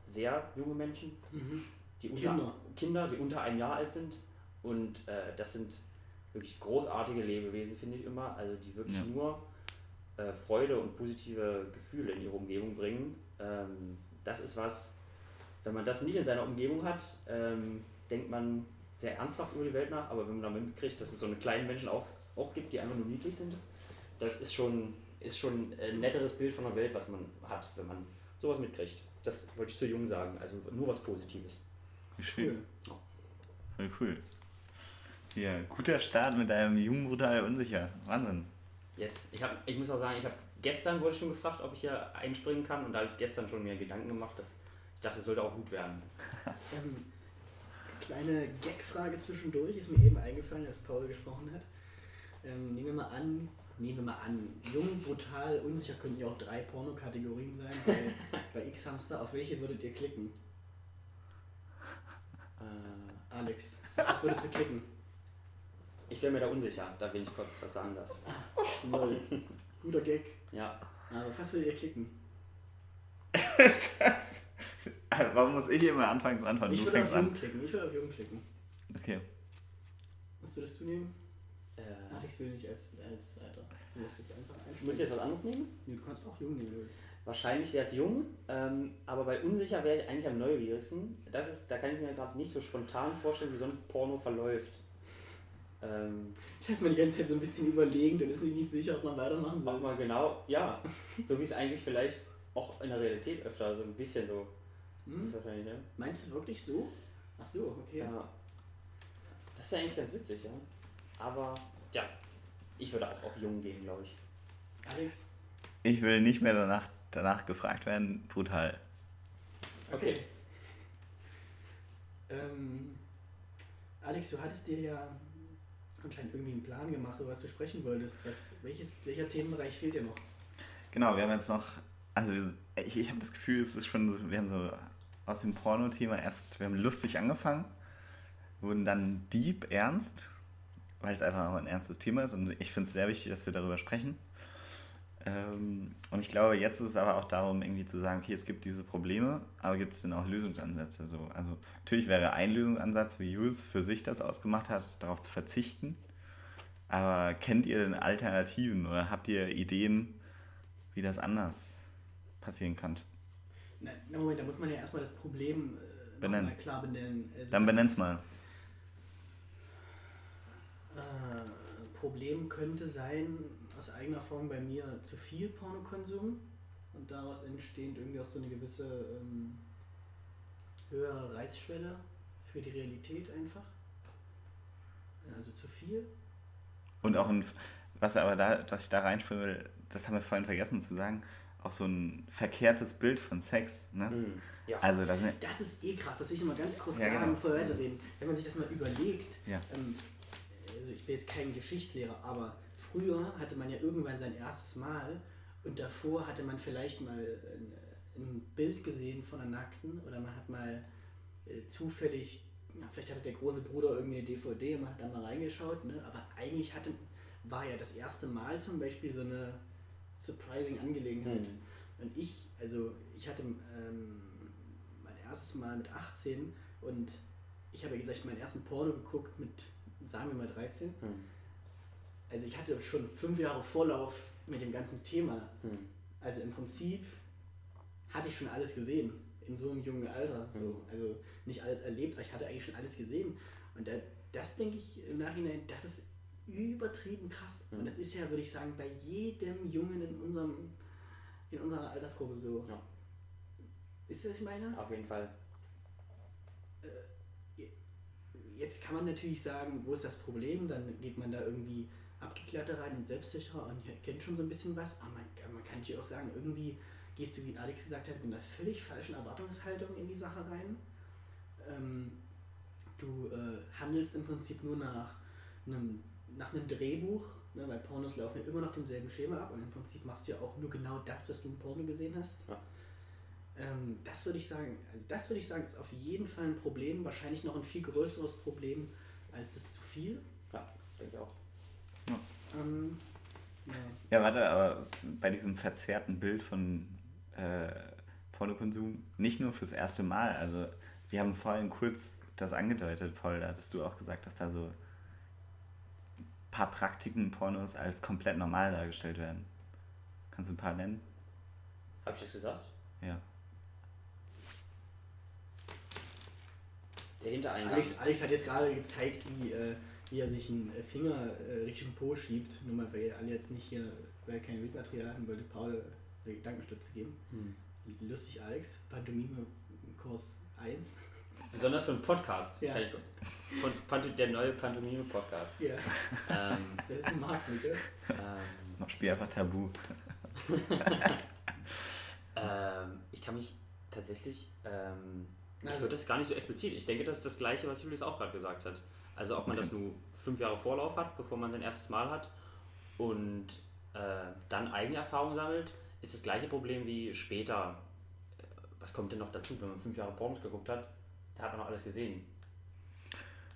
sehr junge Menschen, Mhm. Die unter, Kinder. Kinder, die unter einem Jahr alt sind. Und äh, das sind wirklich großartige Lebewesen, finde ich immer. Also die wirklich Ja. nur äh, Freude und positive Gefühle in ihre Umgebung bringen. Ähm, das ist was, wenn man das nicht in seiner Umgebung hat, ähm, denkt man sehr ernsthaft über die Welt nach. Aber wenn man dann mitkriegt, dass es so eine kleinen Menschen auch, auch gibt, die einfach nur niedlich sind, das ist schon, ist schon ein netteres Bild von der Welt, was man hat, wenn man sowas mitkriegt. Das wollte ich zu jung sagen. Also nur was Positives. Wie schön. Cool. Voll cool. Ja, guter Start mit deinem jungen, brutal, unsicher. Wahnsinn. Yes, ich, hab, ich muss auch sagen, ich habe gestern wurde schon gefragt, ob ich hier einspringen kann und da habe ich gestern schon mir Gedanken gemacht, dass ich dachte, es sollte auch gut werden. Ähm, kleine Gag-Frage zwischendurch ist mir eben eingefallen, als Paul gesprochen hat. Ähm, nehmen wir mal an, nehmen wir mal an, jung, brutal, unsicher könnten ja auch drei Pornokategorien sein bei, bei X-Hamster. Auf welche würdet ihr klicken? Äh, Alex, was würdest du klicken? ich wäre mir da unsicher, da wenn ich kurz was sagen darf. Null. Guter Gag. Ja. Aber was würdet ihr klicken? Also, Warum muss ich immer anfangen zu antworten? Ich Du würde fängst auf Jung an. klicken. Ich würde auf Jung klicken. Okay. Was würdest du nehmen? Äh, Alex will nicht als, als Zweiter. Du musst jetzt einfach ich muss jetzt was anderes nehmen? Nee, Du kannst auch Jung nehmen, du willst. Wahrscheinlich wäre es jung, ähm, aber bei unsicher wäre ich eigentlich am neugierigsten. Das ist, da kann ich mir gerade nicht so spontan vorstellen, wie so ein Porno verläuft. Ähm, Da ist man die ganze Zeit so ein bisschen überlegend und ist nicht nicht sicher, ob man weitermachen soll. mal genau, ja, so wie es eigentlich vielleicht auch in der Realität öfter so ein bisschen so Hm? ist wahrscheinlich, ne? Meinst du wirklich so? Ach so, okay. Ja. Das wäre eigentlich ganz witzig, ja. Aber, ja, ich würde auch auf jung gehen, glaube ich. Alex? Ich will nicht mehr danach, danach gefragt werden. Brutal. Okay. Ähm, Alex, du hattest dir ja anscheinend irgendwie einen Plan gemacht, über was du sprechen wolltest. Was, welches, welcher Themenbereich fehlt dir noch? Genau, wir haben jetzt noch. Also, wir, ich, ich habe das Gefühl, es ist schon so. Wir haben so aus dem Porno-Thema erst. Wir haben lustig angefangen, wurden dann deep ernst, weil es einfach auch ein ernstes Thema ist und ich finde es sehr wichtig, dass wir darüber sprechen. Ähm, und ich glaube, jetzt ist es aber auch darum, irgendwie zu sagen, okay, es gibt diese Probleme, aber gibt es denn auch Lösungsansätze? So, also natürlich wäre ein Lösungsansatz, wie Jules für sich das ausgemacht hat, darauf zu verzichten. Aber kennt ihr denn Alternativen oder habt ihr Ideen, wie das anders passieren kann? Na, na Moment, da muss man ja erstmal das Problem äh, Benennen. klar benennen. Also Dann benenn's mal. Äh, Problem könnte sein, aus eigener Erfahrung bei mir, zu viel Pornokonsum und daraus entstehend irgendwie auch so eine gewisse ähm, höhere Reizschwelle für die Realität einfach. Also zu viel. Und auch ein, was aber da, was ich da reinspielen will, das haben wir vorhin vergessen zu sagen, auch so ein verkehrtes Bild von Sex. Ne? Mhm. Ja. Also da sind, Das ist eh krass, das will ich noch mal ganz kurz Ja, sagen, genau. bevor wir weiterreden. Wenn man sich das mal überlegt, Ja. ähm, also ich bin jetzt kein Geschichtslehrer, aber früher hatte man ja irgendwann sein erstes Mal und davor hatte man vielleicht mal ein, ein Bild gesehen von einer Nackten oder man hat mal äh, zufällig, ja, vielleicht hatte der große Bruder irgendwie eine DVD und man hat da mal reingeschaut, ne? aber eigentlich hatte, war ja das erste Mal zum Beispiel so eine surprising Angelegenheit. Mhm. Und ich, also ich hatte ähm, mein erstes Mal mit 18 und ich habe ja gesagt, meinen ersten Porno geguckt mit, sagen wir mal 13. Mhm. Also ich hatte schon fünf Jahre Vorlauf mit dem ganzen Thema. Mhm. Also im Prinzip hatte ich schon alles gesehen in so einem jungen Alter. So. Mhm. Also nicht alles erlebt, aber ich hatte eigentlich schon alles gesehen. Und da, das denke ich im Nachhinein, das ist übertrieben krass. Mhm. Und das ist ja, würde ich sagen, bei jedem Jungen in unserem in unserer Altersgruppe so. Ja. Ist das, was ich meine? Auf jeden Fall. Jetzt kann man natürlich sagen, wo ist das Problem? Dann geht man da irgendwie abgeklärter rein und selbstsicherer und kennt schon so ein bisschen was. Aber man, man kann natürlich auch sagen, irgendwie gehst du, wie Alex gesagt hat, mit einer völlig falschen Erwartungshaltung in die Sache rein. Ähm, du äh, handelst im Prinzip nur nach einem, nach einem Drehbuch, ne, weil Pornos laufen ja immer nach demselben Schema ab und im Prinzip machst du ja auch nur genau das, was du im Porno gesehen hast. Ja. Ähm, das würde ich sagen, also das würde ich sagen, ist auf jeden Fall ein Problem, wahrscheinlich noch ein viel größeres Problem als das zu viel. Ja, denke ich auch. Ähm, ja. ja, warte, aber bei diesem verzerrten Bild von äh, Pornokonsum, nicht nur fürs erste Mal, also wir haben vorhin kurz das angedeutet, Paul, da hattest du auch gesagt, dass da so ein paar Praktiken Pornos als komplett normal dargestellt werden. Kannst du ein paar nennen? Habe ich das gesagt? Ja. Der Hintereingang. Alex, Alex hat jetzt gerade gezeigt, wie, äh, wie er sich einen Finger äh, Richtung Po schiebt. Nur mal, weil ihr alle jetzt nicht hier, weil kein Bildmaterial hatten, wollte Paul eine Gedankenstütze geben. Hm. Lustig, Alex. Pantomime Kurs 1. Besonders für einen Podcast. Ja. Von, Panto, der neue Pantomime-Podcast. Ja, ähm, das ist ein Marktlücke. ähm, Noch Spiel einfach Tabu. ähm, ich kann mich tatsächlich. Ähm, Also- würde das gar nicht so explizit. Ich denke, das ist das Gleiche, was Julius auch gerade gesagt hat. Also, ob man das nur fünf Jahre Vorlauf hat, bevor man sein erstes Mal hat und äh, dann eigene Erfahrungen sammelt, ist das gleiche Problem wie später. Äh, Was kommt denn noch dazu, wenn man fünf Jahre Pornos geguckt hat? Da hat man noch alles gesehen.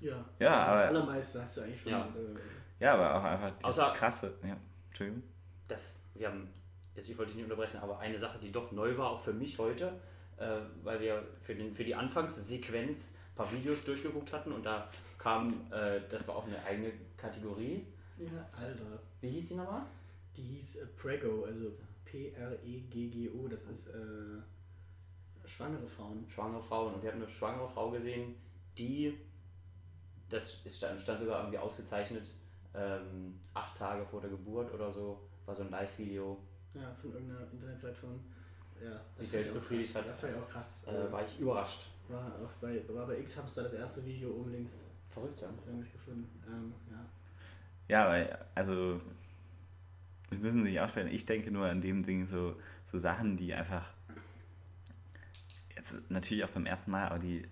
Ja, Ja, also aber- Das Allermeiste hast du eigentlich schon. Ja. Äh, Ja, aber auch einfach das Außer- krasse. Ja, Entschuldigung. Das, wir haben jetzt ich wollte dich nicht unterbrechen, aber eine Sache, die doch neu war, auch für mich heute, äh, weil wir für, den, für die Anfangssequenz ein paar Videos durchgeguckt hatten und da kam, äh, das war auch eine eigene Kategorie. Ja, Alter. Wie hieß die nochmal? Die hieß äh, Prego, also P-R-E-G-G-O, das ist äh, schwangere Frauen. Schwangere Frauen. Und wir haben eine schwangere Frau gesehen, die, das ist, stand stand sogar irgendwie ausgezeichnet, ähm, acht Tage vor der Geburt oder so, war so ein Live-Video, Ja, von irgendeiner Internetplattform. Ja, Sich das selbst fand ich auch befriedigt krass. hat. Das fand ich auch krass. äh, war ich überrascht. war, auf bei, war bei X-Hamster das erste Video oben links. Verrückt, ja. Ich gefunden. Ähm, ja. Ja, weil, also, wir müssen sich aussprechen. Ich denke nur an dem Ding so, so Sachen, die einfach, jetzt natürlich auch beim ersten Mal, aber die,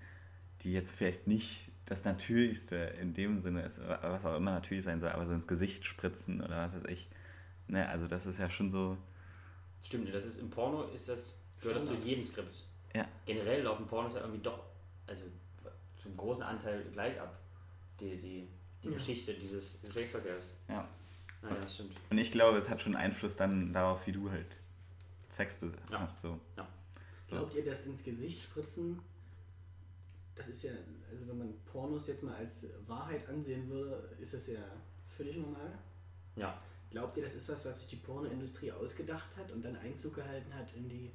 die jetzt vielleicht nicht das Natürlichste in dem Sinne ist, was auch immer natürlich sein soll, aber so ins Gesicht spritzen oder was weiß ich. Ne, also das ist ja schon so, Stimmt, das ist im Porno ist das, gehört das zu jedem Skript. ja, Generell laufen Pornos ja irgendwie doch, also zum großen Anteil gleich ab. Die, die, die Ja. Geschichte dieses Geschlechtsverkehrs. ja. Naja, das stimmt. Und ich glaube, es hat schon Einfluss dann darauf, wie du halt Sex Ja. hast. So. So. Glaubt ihr, dass ins Gesicht spritzen, das ist ja, also wenn man Pornos jetzt mal als Wahrheit ansehen würde, ist das ja völlig normal? Ja. Glaubt ihr, das ist was, was sich die Pornoindustrie ausgedacht hat und dann Einzug gehalten hat in die,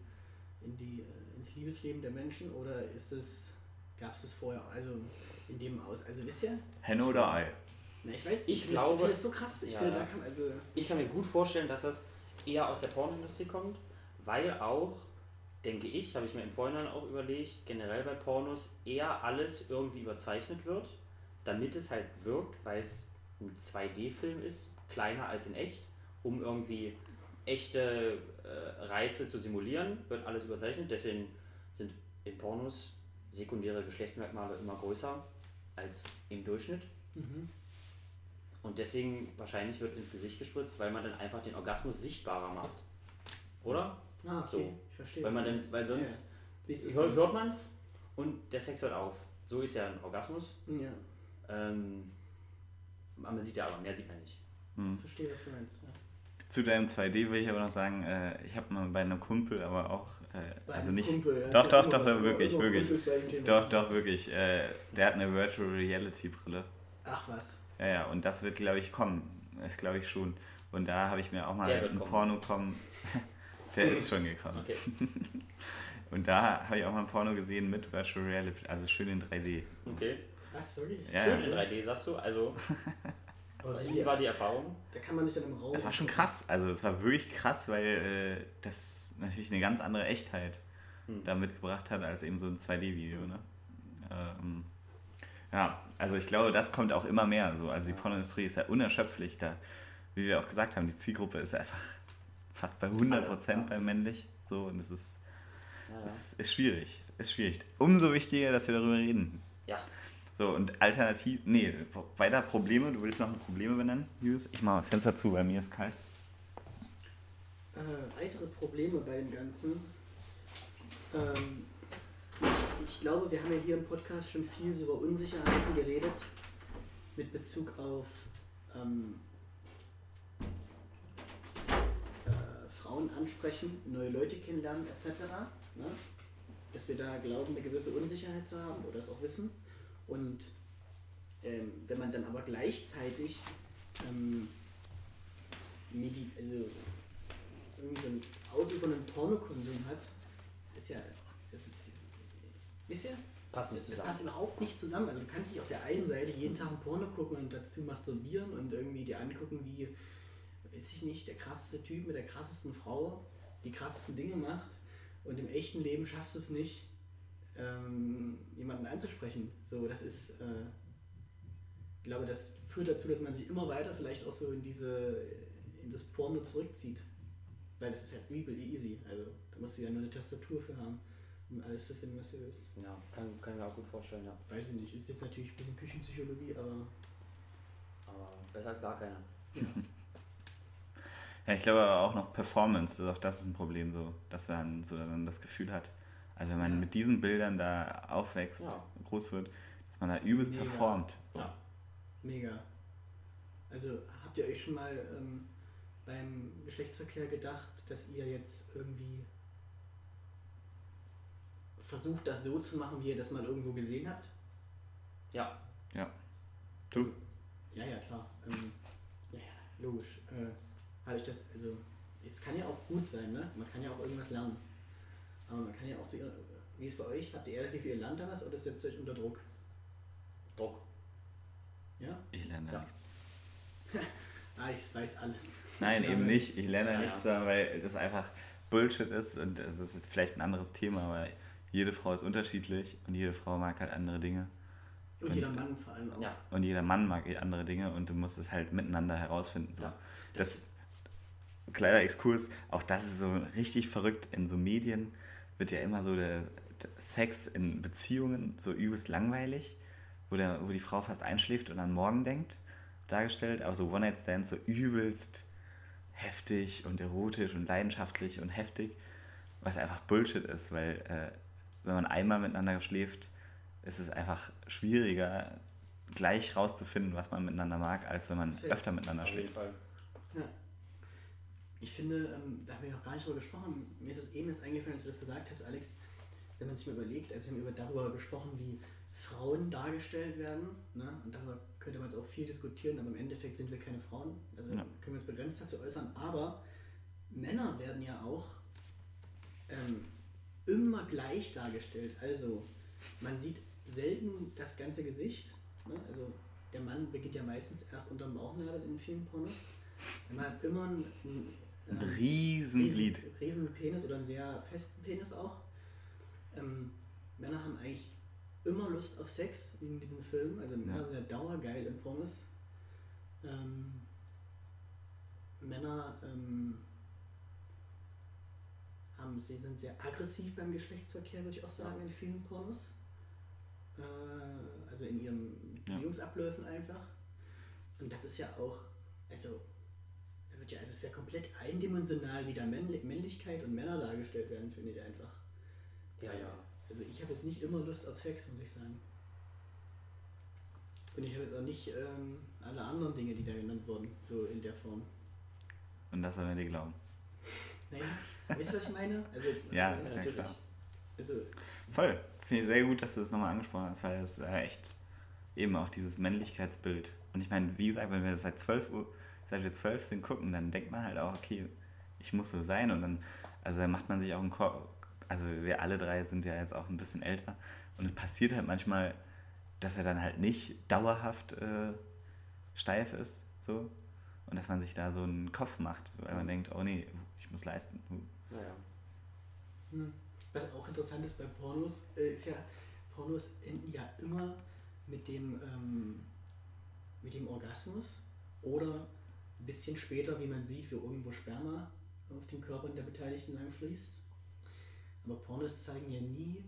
in die, äh, ins Liebesleben der Menschen? Oder ist es, gab es das vorher, also in dem Aus, also wisst ihr? Henne oder Ei? Na, ich weiß, Ich finde glaube- das, finde das so krass. Ich Ja. finde, da kann also. Ich kann mir gut vorstellen, dass das eher aus der Pornoindustrie kommt, weil auch, denke ich, habe ich mir im Vorhinein auch überlegt, generell bei Pornos eher alles irgendwie überzeichnet wird, damit es halt wirkt, weil es ein 2D-Film ist, kleiner als in echt, um irgendwie echte äh, Reize zu simulieren, wird alles überzeichnet. Deswegen sind in Pornos sekundäre Geschlechtsmerkmale immer größer als im Durchschnitt. Mhm. Und deswegen wahrscheinlich wird ins Gesicht gespritzt, weil man dann einfach den Orgasmus sichtbarer macht. Oder? Ah, okay. So. Ich verstehe. Weil man dann, weil sonst Ja. Hört, hört man es und der Sex hört auf. So ist ja ein Orgasmus. Ja, Ähm, man sieht ja aber, mehr sieht man nicht. Hm. verstehe, was du meinst. Ja. Zu deinem 2D will ich aber noch sagen, äh, ich habe mal bei einem Kumpel, aber auch, äh, Bei also einem nicht, Kumpel, ja, doch, doch, immer- doch, immer- wirklich, wirklich. Doch, doch, wirklich, äh, der hat eine Virtual Reality Brille. Ach was. Ja, ja, und das wird, glaube ich, kommen. Das glaube ich schon. Und da habe ich mir auch mal Der ein. Porno kommen. der ist schon gekommen. Okay. Und da habe ich auch mal ein Porno gesehen mit Virtual Reality, also schön in 3D. Okay. Was, wirklich? Ja, Schön ja. in 3D, sagst du. Also, Aber wie war die Erfahrung? Da kann man sich dann im Raum. Das war schon krass. Also es war wirklich krass, weil äh, das natürlich eine ganz andere Echtheit Hm. da mitgebracht hat als eben so ein 2D-Video. Ne? Ähm, ja, also ich glaube, das kommt auch immer mehr. So. Also die Pornoindustrie ist ja unerschöpflich da. Wie wir auch gesagt haben, die Zielgruppe ist einfach fast bei 100% Alle, ja. bei männlich. So, und es ist, Ja, ja. es ist schwierig. Ist schwierig. Umso wichtiger, dass wir darüber reden. ja. So, und alternativ, nee, weiter Probleme. Du willst noch Probleme benennen, Julius? Ich mache das Fenster zu, bei mir ist kalt. Äh, weitere Probleme bei dem Ganzen. Ähm, ich, ich glaube, wir haben ja hier im Podcast schon viel so über Unsicherheiten geredet mit Bezug auf ähm, äh, Frauen ansprechen, neue Leute kennenlernen etc. Ne? Dass wir da glauben, eine gewisse Unsicherheit zu haben oder es auch wissen. Und ähm, wenn man dann aber gleichzeitig ähm, Medi also irgendwie so einen ausufernden Pornokonsum hat, das ist ja, das ist, ist ja, Passt nicht das zusammen. passt überhaupt nicht zusammen. Also du kannst nicht auf der einen Seite jeden Tag ein Porno gucken und dazu masturbieren und irgendwie dir angucken, wie, weiß ich nicht, der krasseste Typ mit der krassesten Frau die krassesten Dinge macht und im echten Leben schaffst du es nicht, ähm, jemanden anzusprechen. So, das ist, äh, ich glaube, das führt dazu, dass man sich immer weiter vielleicht auch so in diese, in das Porno zurückzieht. Weil das ist halt übel easy. Also da musst du ja nur eine Tastatur für haben, um alles zu finden, was du willst. Ja, kann, kann ich mir auch gut vorstellen, ja. Weiß ich nicht, ist jetzt natürlich ein bisschen Küchenpsychologie, aber Aber besser als gar keiner. Ja, ich glaube aber auch noch Performance, also auch das ist ein Problem, so, dass man so dann das Gefühl hat, also wenn man Ja. mit diesen Bildern da aufwächst, Ja. groß wird, dass man da übelst Mega. performt. So. Ja. mega. Also habt ihr euch schon mal ähm, beim Geschlechtsverkehr gedacht, dass ihr jetzt irgendwie versucht, das so zu machen, wie ihr das mal irgendwo gesehen habt? Ja. Ja. Du? Ja, ja, klar. Ähm, ja, ja, logisch. Äh, habe ich das, also, jetzt kann ja auch gut sein, ne? Man kann ja auch irgendwas lernen. Aber man kann ja auch sehen, wie ist es bei euch? Habt ihr eher das Gefühl, ihr lernt da was oder setzt ihr euch unter Druck? Druck. Ja? Ich lerne da Ja. nichts. Ah, ich weiß alles. Nein, Ich eben lerne- nicht. Ich lerne da Ja, nichts, ja. da, weil das einfach Bullshit ist und es ist vielleicht ein anderes Thema, aber jede Frau ist unterschiedlich und jede Frau mag halt andere Dinge. Und jeder Mann vor allem auch. Ja. Und jeder Mann mag eh andere Dinge und du musst es halt miteinander herausfinden. So. Ja. Das, kleiner Exkurs, auch das ist so richtig verrückt. In so Medien wird ja immer so der, der Sex in Beziehungen so übelst langweilig, wo, der, wo die Frau fast einschläft und an morgen denkt, dargestellt. Aber so One-Night-Stands so übelst heftig und erotisch und leidenschaftlich und heftig, was einfach Bullshit ist, weil äh, wenn man einmal miteinander schläft, ist es einfach schwieriger, gleich rauszufinden, was man miteinander mag, als wenn man öfter miteinander Auf jeden schläft. Fall. Ja. Ich finde, ähm, da haben wir noch gar nicht drüber gesprochen. Mir ist es eben jetzt eingefallen, als du das gesagt hast, Alex. Wenn man sich mal überlegt, also wir haben über darüber gesprochen, wie Frauen dargestellt werden. Ne? Und darüber könnte man jetzt auch viel diskutieren, aber im Endeffekt sind wir keine Frauen. Also Ja. können wir uns begrenzt dazu äußern. Aber Männer werden ja auch ähm, immer gleich dargestellt. Also man sieht selten das ganze Gesicht. Ne? Also der Mann beginnt ja meistens erst unterm Bauchnabel in vielen Pornos. Man hat immer einen, einen Ein ähm, Riesenglied. riesen, Penis oder einen sehr festen Penis auch. Ähm, Männer haben eigentlich immer Lust auf Sex in diesem Film. Also Männer Ja. sind ja dauergeil in Pornos. Ähm, Männer ähm, haben, sie sind sehr aggressiv beim Geschlechtsverkehr, würde ich auch sagen, in vielen Pornos. Äh, also in ihren Ja. Beziehungsabläufen einfach. Und das ist ja auch, also, wird ja, also es ist ja komplett eindimensional, wie da Männli Männlichkeit und Männer dargestellt werden, finde ich einfach. Ja, ja. Also ich habe jetzt nicht immer Lust auf Sex, muss ich sagen. Und ich habe jetzt auch nicht ähm, alle anderen Dinge, die da genannt wurden, so in der Form. Und das soll man dir glauben. Naja, wisst ihr, was ich meine? Also jetzt, Ja, Ja, natürlich. klar. Also, Voll. Finde ich sehr gut, dass du das nochmal angesprochen hast, weil es äh, echt eben auch dieses Männlichkeitsbild. Und ich meine, wie gesagt, wenn wir das seit 12 Uhr, seit wir 12 sind, gucken, dann denkt man halt auch, okay, ich muss so sein. Und dann, also dann macht man sich auch einen Kopf. Also wir alle drei sind ja jetzt auch ein bisschen älter. Und es passiert halt manchmal, dass er dann halt nicht dauerhaft äh, steif ist, so. Und dass man sich da so einen Kopf macht, weil man denkt, oh nee, ich muss leisten. Naja. hm. was auch interessant ist bei Pornos, äh, ist ja, Pornos enden ja immer mit dem, ähm, mit dem Orgasmus oder ein bisschen später, wie man sieht, wie irgendwo Sperma auf den Körpern der Beteiligten lang fließt. Aber Pornos zeigen ja nie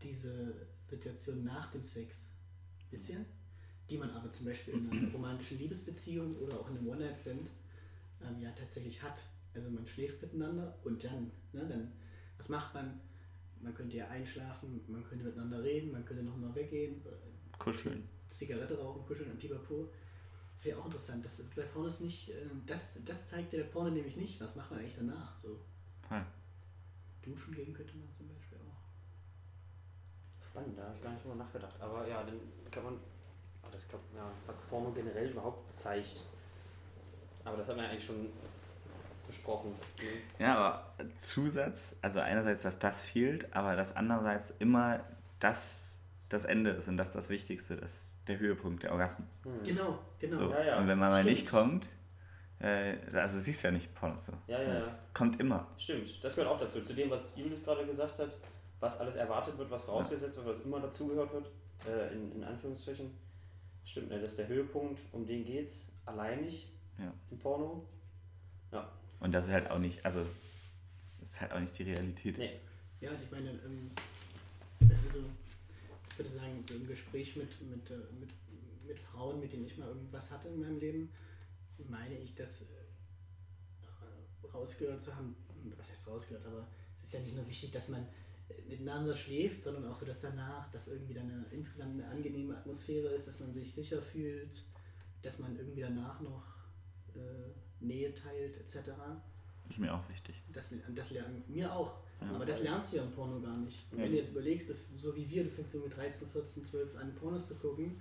diese Situation nach dem Sex. Wisst ihr? Die man aber zum Beispiel in einer romantischen Liebesbeziehung oder auch in einem One-Night-Stand ähm, ja tatsächlich hat. Also man schläft miteinander und dann, ne, dann, was macht man? Man könnte ja einschlafen, man könnte miteinander reden, man könnte nochmal weggehen, äh, Kuscheln. Zigarette rauchen, kuscheln am Pipapo. Wäre auch interessant. Das bei Pornos nicht, äh, das, das zeigt der Porno nämlich nicht. Was macht man eigentlich danach? So Voll. duschen gehen könnte man zum Beispiel auch. Spannend, da habe ich gar nicht drüber nachgedacht. Aber ja, dann kann man. ah, Das glaub, ja, was Porno generell überhaupt zeigt. Aber das hat man ja eigentlich schon besprochen. Ne? Ja, aber Zusatz, also einerseits, dass das fehlt, aber das andererseits immer das das Ende ist und das das Wichtigste, das der Höhepunkt, der Orgasmus. Hm. Genau, genau. So. Ja, ja, und wenn man mal stimmt. nicht kommt, äh, also siehst du ja nicht Pornos so. Ja, ja, Das ja. kommt immer. Stimmt, das gehört auch dazu. Zu dem, was Julius gerade gesagt hat, was alles erwartet wird, was vorausgesetzt wird, was immer dazugehört wird, äh, in, in Anführungsstrichen. Stimmt, ne, das ist der Höhepunkt, um den geht's, alleinig Ja. im Porno. Und das ist halt auch nicht, also das ist halt auch nicht die Realität. Nee, Ja, ich meine, ähm, also, würde sagen, so im Gespräch mit, mit, äh, mit, mit Frauen, mit denen ich mal irgendwas hatte in meinem Leben, meine ich, das äh, rausgehört zu haben, was heißt rausgehört, aber es ist ja nicht nur wichtig, dass man äh, miteinander schläft, sondern auch so, dass danach, dass irgendwie dann eine, insgesamt eine angenehme Atmosphäre ist, dass man sich sicher fühlt, dass man irgendwie danach noch äh, Nähe teilt, etc. Ist mir auch wichtig. Das, das lernen mir auch. Ja. aber das lernst du ja im Porno gar nicht. Und Ja. wenn du jetzt überlegst, so wie wir, du fängst so mit 13, 14, 12 an, Pornos zu gucken,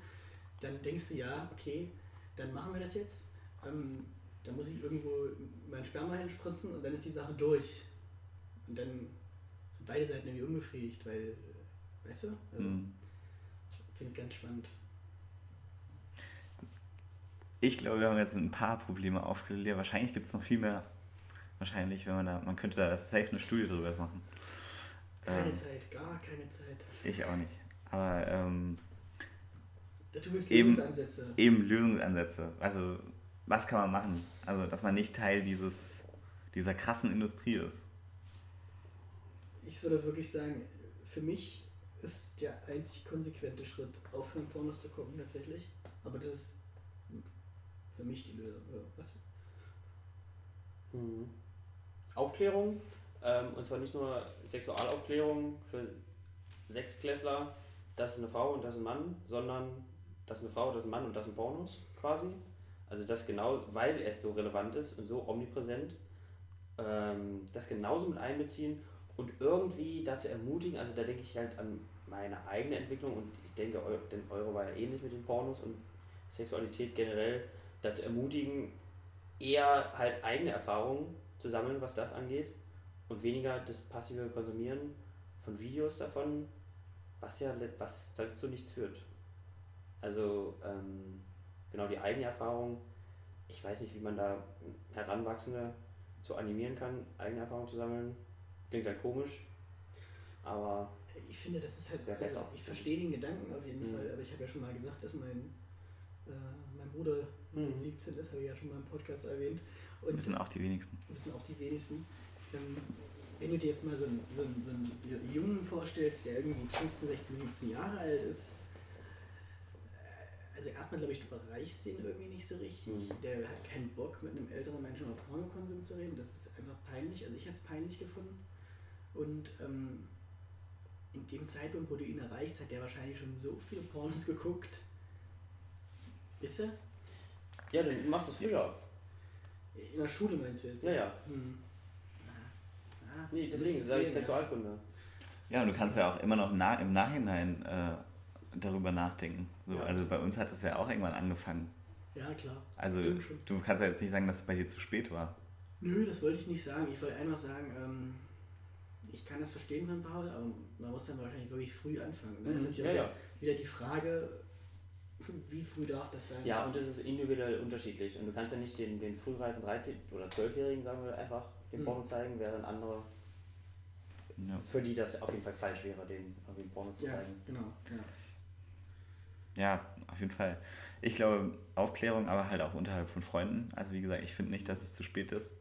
dann denkst du ja, okay, dann machen wir das jetzt. Ähm, da muss ich irgendwo mein Sperma hinspritzen und dann ist die Sache durch. Und dann sind beide Seiten irgendwie unbefriedigt, weil, äh, weißt du? Also, Hm. Finde ich ganz spannend. Ich glaube, wir haben jetzt ein paar Probleme aufgelegt. Wahrscheinlich gibt es noch viel mehr. Wahrscheinlich, wenn man da, man könnte da safe eine Studie drüber machen. Keine Ähm, Zeit, gar keine Zeit. ich auch nicht. Aber ähm, Du willst Eben- Lösungsansätze. eben Lösungsansätze. Also, was kann man machen? Also, dass man nicht Teil dieses, dieser krassen Industrie ist. Ich würde wirklich sagen, für mich ist der einzig konsequente Schritt, aufhören Pornos zu gucken tatsächlich. Aber das ist für mich die Lösung. Oder was? Mhm. Aufklärung, ähm, und zwar nicht nur Sexualaufklärung für Sechsklässler, das ist eine Frau und das ist ein Mann, sondern das ist eine Frau, das ist ein Mann und das sind Pornos quasi. Also das genau, weil es so relevant ist und so omnipräsent, ähm, das genauso mit einbeziehen und irgendwie dazu ermutigen, also da denke ich halt an meine eigene Entwicklung und ich denke, denn eure war ja ähnlich mit den Pornos und Sexualität generell, dazu ermutigen, eher halt eigene Erfahrungen zu sammeln, was das angeht und weniger das passive Konsumieren von Videos davon, was ja was dazu nichts führt. Also ähm, genau die eigene Erfahrung, ich weiß nicht, wie man da Heranwachsende zu animieren kann, eigene Erfahrungen zu sammeln. Klingt halt komisch, aber Ich finde, das ist halt. Also, besser. ich verstehe den Gedanken auf jeden Mhm. Fall, aber ich habe ja schon mal gesagt, dass mein, äh, mein Bruder Mhm. 17 ist, habe ich ja schon mal im Podcast erwähnt. Und Wissen auch die wenigsten. wissen auch die wenigsten. Ähm, wenn du dir jetzt mal so einen, so, einen, so einen Jungen vorstellst, der irgendwie 15, 16, 17 Jahre alt ist, äh, also erstmal glaube ich, du erreichst den irgendwie nicht so richtig. Mhm. Der hat keinen Bock, mit einem älteren Menschen über Pornokonsum zu reden. Das ist einfach peinlich. Also ich hätte es peinlich gefunden. Und ähm, in dem Zeitpunkt, wo du ihn erreichst, hat der wahrscheinlich schon so viele Pornos geguckt. Wisst ihr? ja, dann machst du es früher. In der Schule meinst du jetzt? Ja, ja. Hm. Ah, Nee, deswegen es sage ich. Sexualkunde. Ja, und du kannst ja auch immer noch na im Nachhinein äh, darüber nachdenken. So, Ja. Also bei uns hat es ja auch irgendwann angefangen. Ja, klar. Also du kannst ja jetzt nicht sagen, dass es bei dir zu spät war. Nö, das wollte ich nicht sagen. Ich wollte einfach sagen, ähm, ich kann das verstehen von Paul, aber man muss dann wahrscheinlich wirklich früh anfangen. Ne? Das ist Mhm. natürlich Ja, ja. wieder die Frage, wie früh darf das sein? Ja, und das ist individuell unterschiedlich. Und du kannst ja nicht den, den frühreifen 13- oder 12-Jährigen, sagen wir, einfach den Mhm. Porno zeigen, während andere, Ja. für die das auf jeden Fall falsch wäre, den, den Porno zu ja zeigen. genau. Ja. Ja, auf jeden Fall. Ich glaube, Aufklärung, aber halt auch unterhalb von Freunden. Also wie gesagt, ich finde nicht, dass es zu spät ist.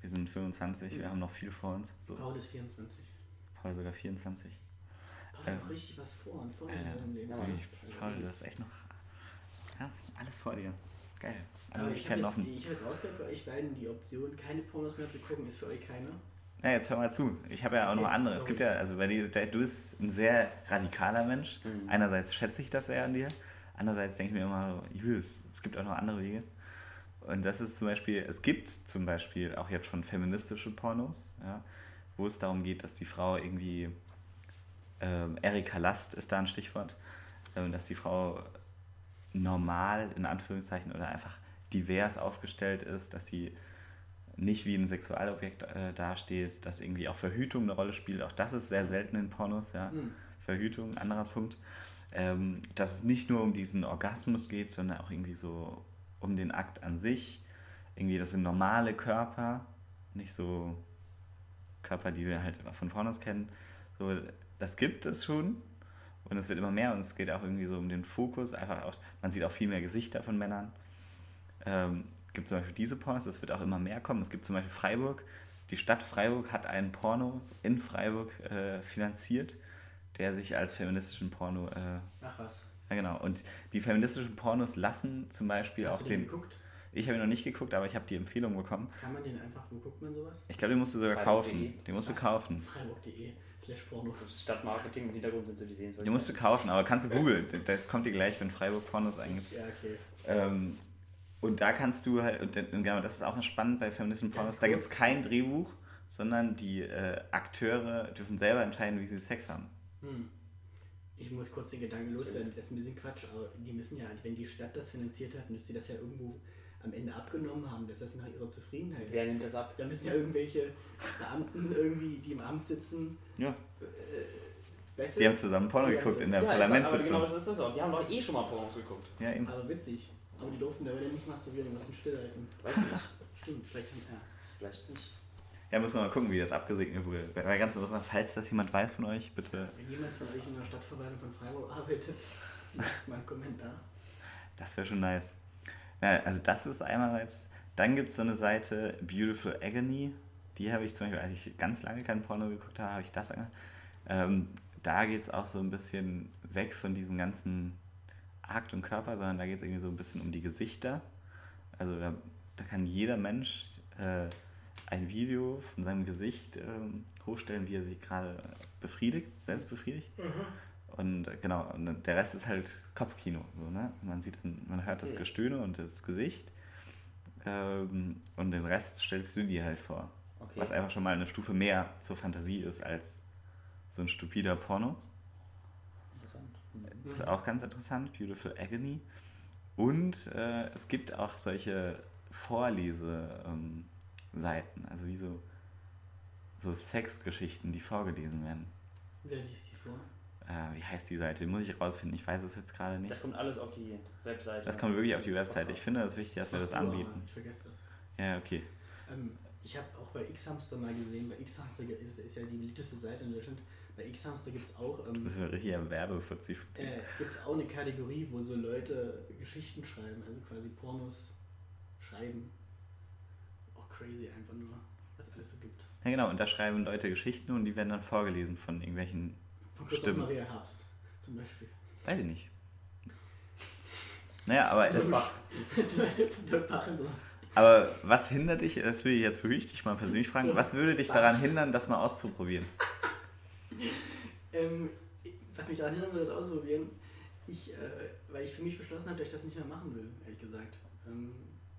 Wir sind 25, wir Mhm. haben noch viel vor uns. So, Paul ist 24. Paul sogar 24. Paul hat Ähm, richtig was vor und vor äh, in seinem Leben. ja, also Paul, du hast echt noch ja, alles vor dir. Geil. Aber ich habe jetzt, offen. ich hab jetzt rausgehört bei euch beiden, die Option, keine Pornos mehr zu gucken, ist für euch keine. Ja, jetzt hör mal zu. Ich habe ja auch Okay, noch andere. Es sorry. gibt ja, also bei dir, du bist ein sehr radikaler Mensch. Mhm. Einerseits schätze ich das sehr an dir. Andererseits denke ich mir immer, Julius, es gibt auch noch andere Wege. Und das ist zum Beispiel, es gibt zum Beispiel auch jetzt schon feministische Pornos, ja, wo es darum geht, dass die Frau irgendwie, ähm, Erika Last ist da ein Stichwort, ähm, dass die Frau normal, in Anführungszeichen, oder einfach divers aufgestellt ist, dass sie nicht wie ein Sexualobjekt äh, dasteht, dass irgendwie auch Verhütung eine Rolle spielt. Auch das ist sehr selten in Pornos, ja. Hm. Verhütung, anderer Punkt. Ähm, dass es nicht nur um diesen Orgasmus geht, sondern auch irgendwie so um den Akt an sich. Irgendwie, das sind normale Körper, nicht so Körper, die wir halt von Pornos kennen. So, das gibt es schon und es wird immer mehr und es geht auch irgendwie so um den Fokus. Einfach auch, man sieht auch viel mehr Gesichter von Männern. Ähm, gibt zum Beispiel diese Pornos, das wird auch immer mehr kommen. Es gibt zum Beispiel Freiburg. Die Stadt Freiburg hat einen Porno in Freiburg äh, finanziert, der sich als feministischen Porno, äh, Ach was. ja genau. Und die feministischen Pornos lassen zum Beispiel Hast auch du den geguckt? Ich habe ihn noch nicht geguckt, aber ich habe die Empfehlung bekommen. Kann man den einfach, wo guckt man sowas? Ich glaube, den musst du sogar Freiburg.de. kaufen. Den musst du kaufen. Freiburg.de slash Porno. Stadtmarketing im Hintergrund sind so die Sehenswürdigkeiten. Den musst du kaufen, aber kannst du googeln. Das kommt dir gleich, wenn Freiburg Pornos eingibst. Ja, okay. Ähm, Und da kannst du halt, und genau, das ist auch spannend bei feministischen Ganz Pornos, da gibt es kein Drehbuch, sondern die äh, Akteure dürfen selber entscheiden, wie sie Sex haben. Hm. Ich muss kurz den Gedanken loswerden, das ist ein bisschen Quatsch, aber die müssen ja, wenn die Stadt das finanziert hat, müsste die das ja irgendwo am Ende abgenommen haben, dass das nach ihrer Zufriedenheit ist. Wer nimmt das ab? Da müssen ja irgendwelche Beamten irgendwie, die im Amt sitzen, Ja. weißt Die haben zusammen Porno geguckt in der Ja, Parlamentssitzung. genau das ist das auch. Die haben doch eh schon mal Pornos geguckt. Ja, eben. Aber witzig. Aber die durften da wieder nicht masturbieren, die mussten stillhalten. Weiß ich nicht. Stimmt, vielleicht haben, ja. Vielleicht nicht. Ja, müssen wir mal gucken, wie das abgesegnet wurde. Wäre ganz interessant, falls das jemand weiß von euch, bitte. Wenn jemand von euch in der Stadtverwaltung von Freiburg arbeitet, lasst mal einen Kommentar. Das wäre schon nice. Also das ist einerseits, dann gibt es so eine Seite Beautiful Agony, die habe ich zum Beispiel, als ich ganz lange kein Porno geguckt habe, habe ich das angehört. Ähm, da geht es auch so ein bisschen weg von diesem ganzen Akt und Körper, sondern da geht es irgendwie so ein bisschen um die Gesichter. Also da, da kann jeder Mensch äh, ein Video von seinem Gesicht ähm, hochstellen, wie er sich gerade befriedigt, selbst befriedigt. Und genau, und der Rest ist halt Kopfkino. So, ne? Man sieht, man hört das. Gestöhne und das Gesicht. Ähm, und den Rest stellst du dir halt vor. Okay. Was einfach schon mal eine Stufe mehr zur Fantasie ist als so ein stupider Porno. Interessant. Mhm. Ist auch ganz interessant, Beautiful Agony. Und äh, es gibt auch solche Vorleseseiten, also wie so, so Sexgeschichten, die vorgelesen werden. Wer liest die vor? Äh, wie heißt die Seite? Die muss ich rausfinden, ich weiß es jetzt gerade nicht. Das kommt alles auf die Webseite. Das kommt wirklich auf die Webseite. Ich finde es wichtig, dass wir das anbieten. Ich vergesse das. Ja, okay. Ähm, ich habe auch bei X-Hamster mal gesehen, bei X-Hamster ist, ist ja die beliebteste Seite in Deutschland. Bei X-Hamster gibt es auch, ähm, Das ist ein richtiger Werbefuzzi. äh, gibt's auch eine Kategorie, wo so Leute Geschichten schreiben, also quasi Pornos schreiben. Auch crazy einfach nur, was alles so gibt. Ja, genau. Und da schreiben Leute Geschichten und die werden dann vorgelesen von irgendwelchen, Von Christoph Stimmt. Maria Herbst zum Beispiel. weiß ich nicht. Naja, aber, es, Das war aber was hindert dich, das will ich jetzt wirklich dich mal persönlich fragen, was würde dich daran hindern, das mal auszuprobieren? Ähm, was mich daran hindert, das auszuprobieren, ich, äh, weil ich für mich beschlossen habe, dass ich das nicht mehr machen will, ehrlich gesagt. Ähm,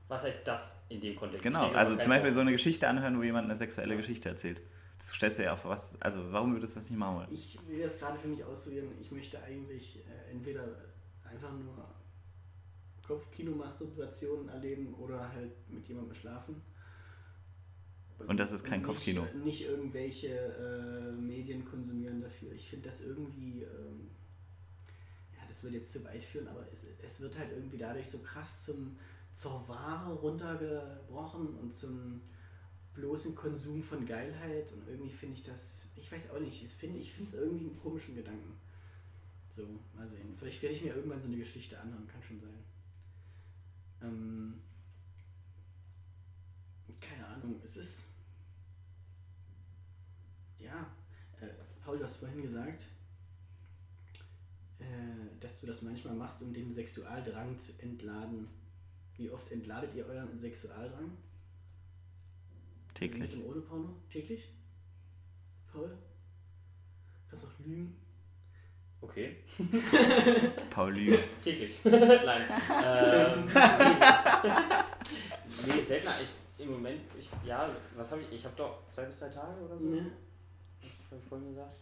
Was heißt das in dem Kontext? Genau, also zum Beispiel so eine Geschichte anhören, wo jemand eine sexuelle Geschichte erzählt. Das stellst du ja auf was, also warum würdest du das nicht machen wollen? ich will das gerade für mich ausprobieren. Ich möchte eigentlich äh, entweder einfach nur Kopfkino-Masturbationen erleben oder halt mit jemandem schlafen. Und das ist kein nicht, Kopfkino. Nicht irgendwelche äh, Medien konsumieren dafür. Ich finde das irgendwie, ähm, ja, das wird jetzt zu weit führen, aber es, es wird halt irgendwie dadurch so krass zum, zur Ware runtergebrochen und zum bloßen Konsum von Geilheit und irgendwie finde ich das, ich weiß auch nicht, ich finde es irgendwie einen komischen Gedanken. So, mal sehen. Vielleicht werde ich mir irgendwann so eine Geschichte anhören, kann schon sein. Ähm, keine Ahnung, es ist. Ja, äh, Paul, du hast vorhin gesagt, äh, dass du das manchmal machst, um den Sexualdrang zu entladen. Wie oft entladet ihr euren Sexualdrang? Täglich. Mit und ohne Porno? Täglich? Paul? Kannst doch lügen. Okay, Paul Lügen. täglich. Nein. ähm, nee, nee, seltener. Ich, Im Moment, ich, ja, was habe ich? Ich habe doch zwei bis drei Tage oder so. Ne? Hab ich vorhin gesagt.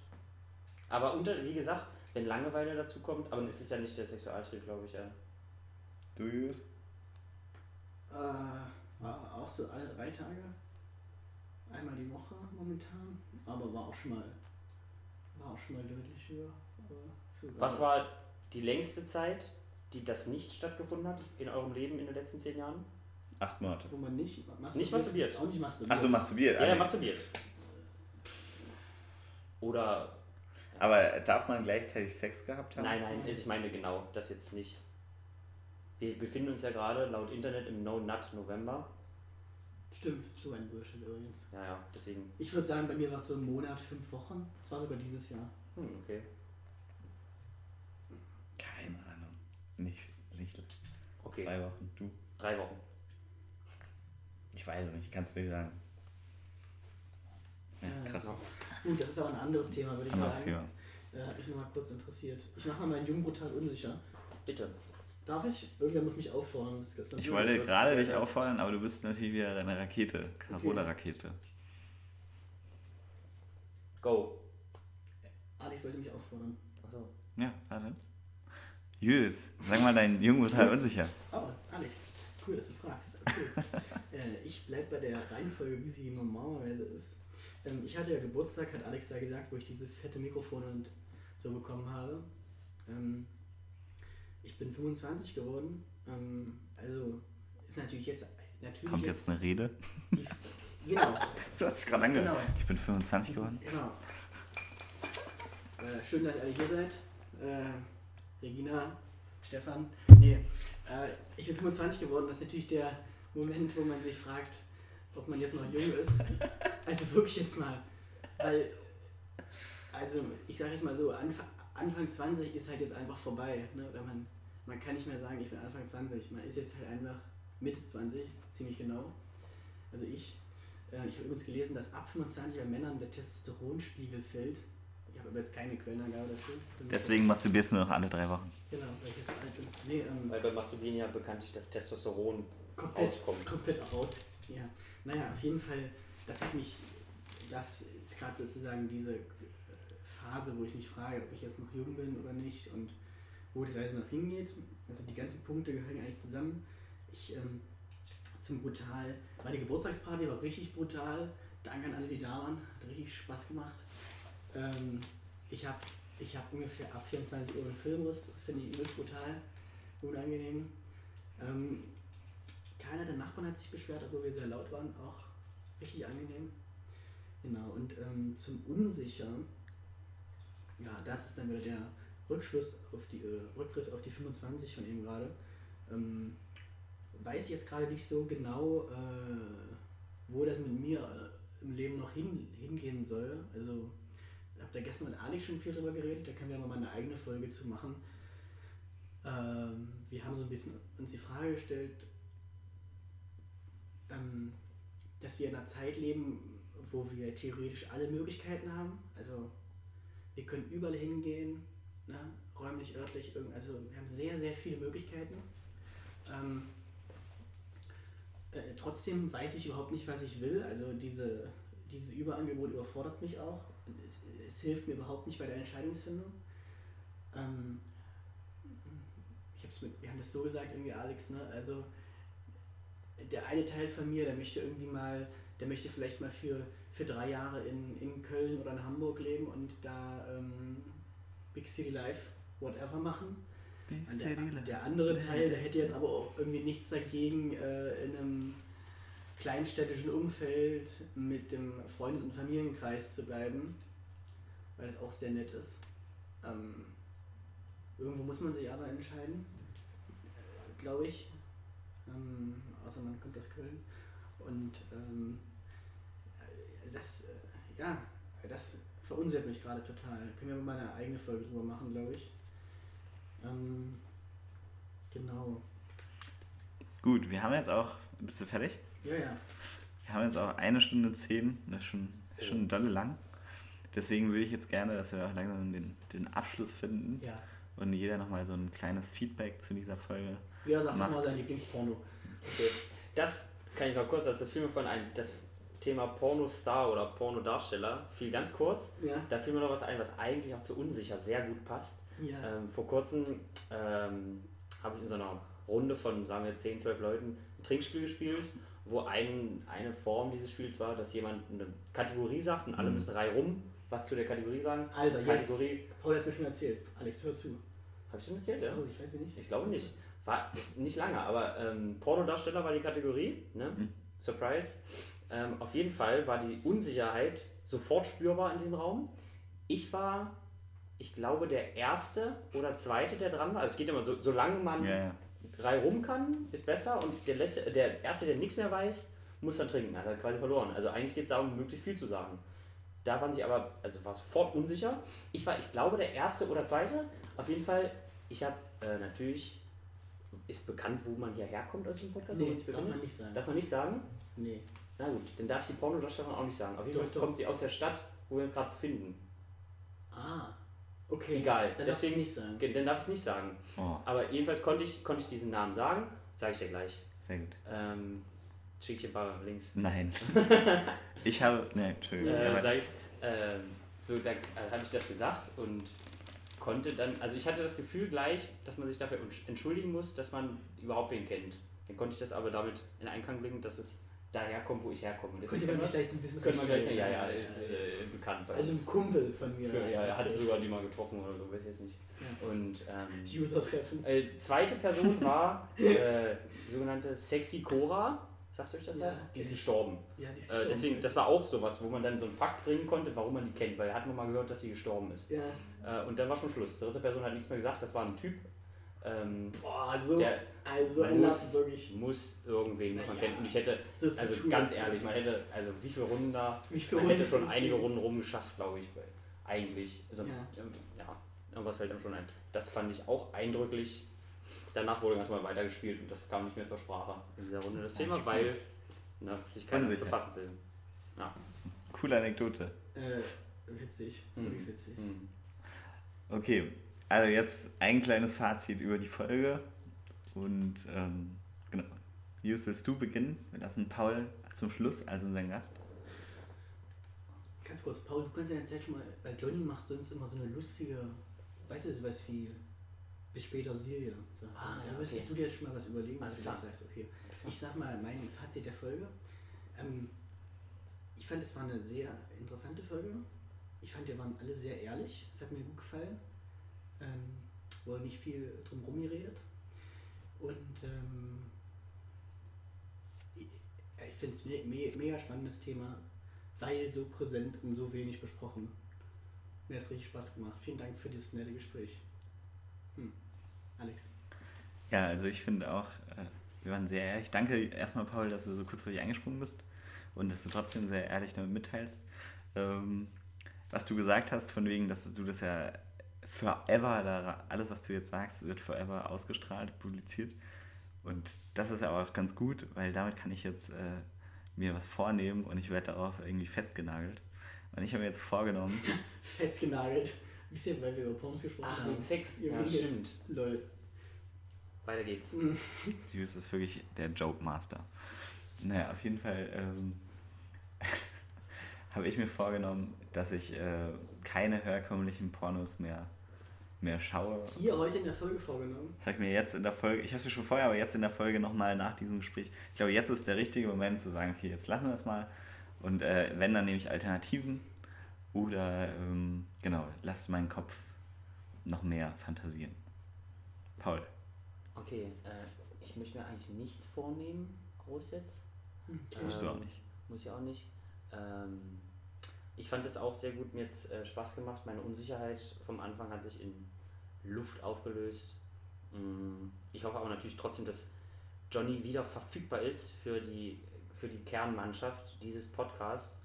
Aber unter, wie gesagt, wenn Langeweile dazu kommt, aber es ist ja nicht der Sexualtrieb, glaube ich, ja. Du, Julius? Äh, war auch so alle drei Tage. Einmal die Woche momentan. Aber war auch schon mal. War auch schon mal deutlich höher. Was war die längste Zeit, die das nicht stattgefunden hat in eurem Leben in den letzten zehn Jahren? Acht Monate. Wo man nicht masturbiert. Nicht masturbiert. Auch nicht masturbiert. Achso, masturbiert. Ja, ja, Ah, masturbiert. Oder. Aber darf man gleichzeitig Sex gehabt haben? Nein, nein, ich meine genau, das jetzt nicht. Wir befinden uns ja gerade laut Internet im No-Nut November. Stimmt, so ein Bullshit übrigens. Ja, ja, deswegen. Ich würde sagen, bei mir war es so ein Monat, fünf Wochen. Das war sogar dieses Jahr. Hm, okay. Keine Ahnung. Nicht, nicht Okay. zwei Wochen. Du? Drei Wochen. Ich weiß es nicht, kannst du nicht sagen. Ja, Ja. krass. Genau. Gut, das ist aber ein anderes Thema, würde ich Anderes sagen. Thema. Äh, hat mich nochmal kurz interessiert. Ich mache mal meinen Jung brutal unsicher. Bitte. Darf ich? Irgendwer muss mich auffordern. Ich wollte gerade dich auffordern, aber du bist natürlich wieder eine Rakete. Carola-Rakete. Go. Alex wollte mich auffordern. Achso. Ja, warte. Jüs, sag mal dein Jung total unsicher. Oh, Alex, cool, dass du fragst. Okay. äh, ich bleib bei der Reihenfolge, wie sie normalerweise ist. Ähm, ich hatte ja Geburtstag, hat Alex ja gesagt, wo ich dieses fette Mikrofon und so bekommen habe. Ähm, ich bin 25 geworden. Ähm, also ist natürlich jetzt natürlich Kommt jetzt eine Rede? die, genau, So hast du es gerade angehört. Genau. Ich bin 25 geworden. genau. Äh, schön, dass ihr alle hier seid. Äh, Regina, Stefan. Nee, äh, ich bin 25 geworden. Das ist natürlich der Moment, wo man sich fragt, ob man jetzt noch jung ist. Also wirklich jetzt mal. Weil, also ich sage jetzt mal so, Anfang, Anfang 20 ist halt jetzt einfach vorbei. Ne? Wenn man, man kann nicht mehr sagen, ich bin Anfang 20. Man ist jetzt halt einfach Mitte 20, ziemlich genau. Also ich. Äh, ich habe übrigens gelesen, dass ab 25 bei Männern der Testosteronspiegel fällt. Ich habe aber jetzt keine Quellenangabe dafür. Deswegen masturbierst du nur noch alle drei Wochen. Genau, weil ich jetzt alt bin. Nee, ähm, Weil bei Masturbieren ja bekanntlich das Testosteron komplett, rauskommt. komplett raus. Ja. Naja, auf jeden Fall, das hat mich, das ist gerade sozusagen diese Phase, wo ich mich frage, ob ich jetzt noch jung bin oder nicht und wo die Reise noch hingeht. Also die ganzen Punkte gehören eigentlich zusammen. Ich, ähm, zum Brutal, meine Geburtstagsparty war richtig brutal. Danke an alle, die da waren. Hat richtig Spaß gemacht. Ähm, ich habe ich hab ungefähr ab 24 Uhr einen Filmriss. Das finde ich übelst brutal. Unangenehm. Ähm, keiner der Nachbarn hat sich beschwert, obwohl wir sehr laut waren. Auch richtig angenehm. Genau, und ähm, zum Unsicher, ja, das ist dann wieder der Rückschluss auf die, äh, Rückgriff auf die 25 von eben gerade. Ähm, weiß ich jetzt gerade nicht so genau, äh, wo das mit mir äh, im Leben noch hin, hingehen soll. Also, ich habe da gestern mit Ali schon viel drüber geredet, da können wir mal eine eigene Folge zu machen. Ähm, wir haben so ein bisschen uns die Frage gestellt, ähm, dass wir in einer Zeit leben, wo wir theoretisch alle Möglichkeiten haben. Also wir können überall hingehen, ne? räumlich, örtlich, also wir haben sehr, sehr viele Möglichkeiten. Ähm, äh, trotzdem weiß ich überhaupt nicht, was ich will. Also diese, dieses Überangebot überfordert mich auch. Es, es hilft mir überhaupt nicht bei der Entscheidungsfindung. Ähm, ich hab's mit, wir haben das so gesagt, irgendwie Alex, ne? Also der eine Teil von mir, der möchte irgendwie mal, der möchte vielleicht mal für, für drei Jahre in, in Köln oder in Hamburg leben und da ähm, Big City Life, whatever machen. Der, der andere Teil, der hätte jetzt aber auch irgendwie nichts dagegen, äh, in einem kleinstädtischen Umfeld mit dem Freundes- und Familienkreis zu bleiben, weil das auch sehr nett ist. Ähm, irgendwo muss man sich aber entscheiden, äh, glaube ich. Ähm, außer man kommt aus Köln. Und ähm, äh, das, äh, ja, das verunsichert mich gerade total. Können wir mal eine eigene Folge drüber machen, glaube ich. Ähm, genau. Gut, wir haben jetzt auch. Bist du fertig? Ja, ja. Wir haben jetzt auch eine Stunde zehn. Das ist schon, schon dolle lang. Deswegen würde ich jetzt gerne, dass wir auch langsam den, den Abschluss finden Ja. und jeder nochmal so ein kleines Feedback zu dieser Folge. Jeder sagt Macht. mal sein Lieblingsporno. Okay. Das kann ich noch kurz, als das fiel mir von ein, das Thema Pornostar oder Pornodarsteller fiel ganz kurz. Ja. Da fiel mir noch was ein, was eigentlich auch zu unsicher sehr gut passt. Ja. Ähm, vor kurzem ähm, habe ich in so einer Runde von, sagen wir, 10, 12 Leuten ein Trinkspiel gespielt, wo ein, eine Form dieses Spiels war, dass jemand eine Kategorie sagt und alle Mhm. müssen drei rum was zu der Kategorie sagen. Alter, jetzt. Kategorie, Paul hat es mir schon erzählt. Alex, hör zu. habe ich schon erzählt, ja? Oh, ich weiß nicht. Ich glaube nicht. War ist nicht lange, aber ähm, Pornodarsteller war die Kategorie. Ne? Mhm. Surprise. Ähm, auf jeden Fall war die Unsicherheit sofort spürbar in diesem Raum. Ich war, ich glaube, der Erste oder Zweite, der dran war. Also es geht immer so, solange man Ja, ja. drei rum kann, ist besser. Und der, letzte, der Erste, der nichts mehr weiß, muss dann trinken. Hat er quasi verloren. Also eigentlich geht es darum, möglichst viel zu sagen. Da waren sich aber, also war sofort unsicher. Ich war, ich glaube, der Erste oder Zweite. Auf jeden Fall, ich habe äh, natürlich, ist bekannt, wo man hierher kommt aus dem Podcast, Nee, darf man nicht sagen. Darf man nicht sagen? Nee. Na gut, dann darf ich die Pornodarstellerin auch nicht sagen. Auf jeden Doch, Fall doch. kommt sie aus der Stadt, wo wir uns gerade befinden. Ah. Okay. Egal. Dann darfst du es Deswegen- nicht sagen. Ge- Dann darf ich es nicht sagen. Oh, Aber jedenfalls konnte ich, konnte ich diesen Namen sagen. Sage ich dir gleich. sehr gut. Ähm, Schicke ich dir ein paar Links. Nein. ich habe. Ne, Entschuldigung. Äh, sag ich, ähm, so, da äh, habe ich das gesagt und konnte dann, also ich hatte das Gefühl gleich, dass man sich dafür entsch- entschuldigen muss, dass man überhaupt wen kennt. Dann konnte ich das aber damit in Einklang bringen, dass es daherkommt, wo ich herkomme. Deswegen Könnte man sich gleich so ein bisschen könnte man gleich ja, ja, ist äh, bekannt. Also ein Kumpel von mir. für, ja, er hatte erzählt. sogar die mal getroffen oder so, weiß ich jetzt nicht. Ja. Und ähm, User-Treffen. äh, zweite Person war äh, sogenannte Sexy Cora. Sagt euch das Ja, was? Die ist gestorben. Ja, die ist Äh, gestorben. deswegen, das war auch sowas, wo man dann so einen Fakt bringen konnte, warum man die kennt, weil er hat nur mal gehört, dass sie gestorben ist. Ja. Äh, und dann war schon Schluss. Dritte Person hat nichts mehr gesagt, das war ein Typ. Ähm, Boah, so. der also ein muss, wirklich. muss irgendwen muss man Ja. kennen. Und ich hätte, So also tun, ganz ehrlich, man hätte, also wie viele Runden da, Wie viele man hätte Runden schon fünf einige Runden? Rumgeschafft, glaube ich. Weil eigentlich, also, Ja. ähm, ja, irgendwas fällt einem schon ein. Das fand ich auch eindrücklich. Danach wurde erstmal weitergespielt und das kam nicht mehr zur Sprache in dieser Runde das Thema, weil na, sich keiner Unsicher. befassen will. Coole Anekdote. Äh, witzig. Wirklich Mhm. witzig. Hm. Okay, also jetzt ein kleines Fazit über die Folge. Und ähm, genau. Jus, willst du beginnen? Wir lassen Paul zum Schluss, also unseren Gast. Ganz kurz, Paul, du kannst ja erzählen schon mal, weil Johnny macht sonst immer so eine lustige, weißt du, sowas wie bis später er. Ah, ja, da müsstest okay. du dir jetzt schon mal was überlegen, was Alles du klar. gleich sagst. Okay. Ich sag mal mein Fazit der Folge. Ähm, ich fand, es war eine sehr interessante Folge. Ich fand, wir waren alle sehr ehrlich. Es hat mir gut gefallen. Ähm, wurde nicht viel drum rum geredet. Und ähm, ich, finde es me me mega spannendes Thema, weil so präsent und so wenig besprochen. Mir hat es richtig Spaß gemacht. Vielen Dank für dieses nette Gespräch. Hm. Alex. Ja, also ich finde auch, äh, wir waren sehr ehrlich. Danke erstmal, Paul, dass du so kurzfristig eingesprungen bist und dass du trotzdem sehr ehrlich damit mitteilst. Ähm, was du gesagt hast, von wegen, dass du das ja forever, da, alles, was du jetzt sagst, wird forever ausgestrahlt, publiziert. Und das ist ja auch ganz gut, weil damit kann ich jetzt äh, mir was vornehmen und ich werde darauf irgendwie festgenagelt. Und ich habe mir jetzt vorgenommen, Festgenagelt. Wisst ihr, weil wir über Pornos gesprochen Ach, haben? wegen Sex. Ihr Ja, jetzt- stimmt. Lol. Weiter geht's. Hm. Hughes ist wirklich der Joke Master. Naja, auf jeden Fall ähm, habe ich mir vorgenommen, dass ich äh, keine herkömmlichen Pornos mehr, mehr schaue. Hier heute in der Folge vorgenommen. Das habe ich mir jetzt in der Folge, ich habe es mir schon vorher, aber jetzt in der Folge nochmal nach diesem Gespräch. Ich glaube, jetzt ist der richtige Moment zu sagen, okay, jetzt lassen wir es mal. Und äh, wenn, dann nehme ich Alternativen oder ähm, genau, lass meinen Kopf noch mehr fantasieren. Paul. Okay, äh, ich möchte mir eigentlich nichts vornehmen, groß jetzt. Hm, Musst du Ähm, auch nicht. Muss ich auch nicht. Ähm, ich fand es auch sehr gut, mir jetzt äh, Spaß gemacht. Meine Unsicherheit vom Anfang hat sich in Luft aufgelöst. Mm, Ich hoffe aber natürlich trotzdem, dass Johnny wieder verfügbar ist für die, für die Kernmannschaft dieses Podcasts,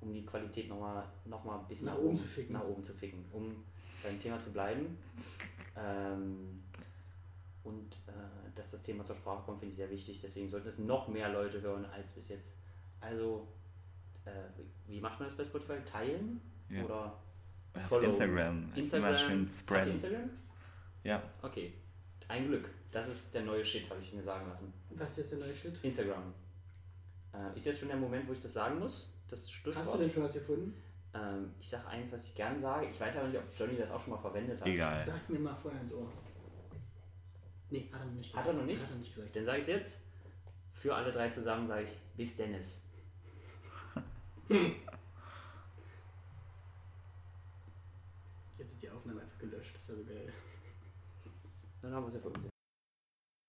um die Qualität nochmal noch mal ein bisschen Nach oben zu ficken. nach oben zu ficken, um beim Thema zu bleiben. Ähm, und äh, dass das Thema zur Sprache kommt, finde ich sehr wichtig. Deswegen sollten es noch mehr Leute hören als bis jetzt. Also, äh, wie macht man das bei Spotify? Teilen? Ja. Oder Auf follow. Instagram. Instagram? Immer schön spreaden. Instagram? Ja, Okay. Ein Glück. Das ist der neue Shit, habe ich mir sagen lassen. Was ist jetzt der neue Shit? Instagram. Äh, ist jetzt schon der Moment, wo ich das sagen muss? Das Schlusswort? Hast du denn schon was gefunden? ähm, ich sage eins, was ich gern sage. Ich weiß aber nicht, ob Johnny das auch schon mal verwendet hat. egal. Sag's mir mal vorher ins Ohr. Nee, hat er noch nicht Hat er noch nicht? Hat er nicht gesagt. Dann sage ich es jetzt. Für alle drei zusammen sage ich, bis Dennis. Jetzt ist die Aufnahme einfach gelöscht. Das wäre so geil. Dann haben wir es ja für uns.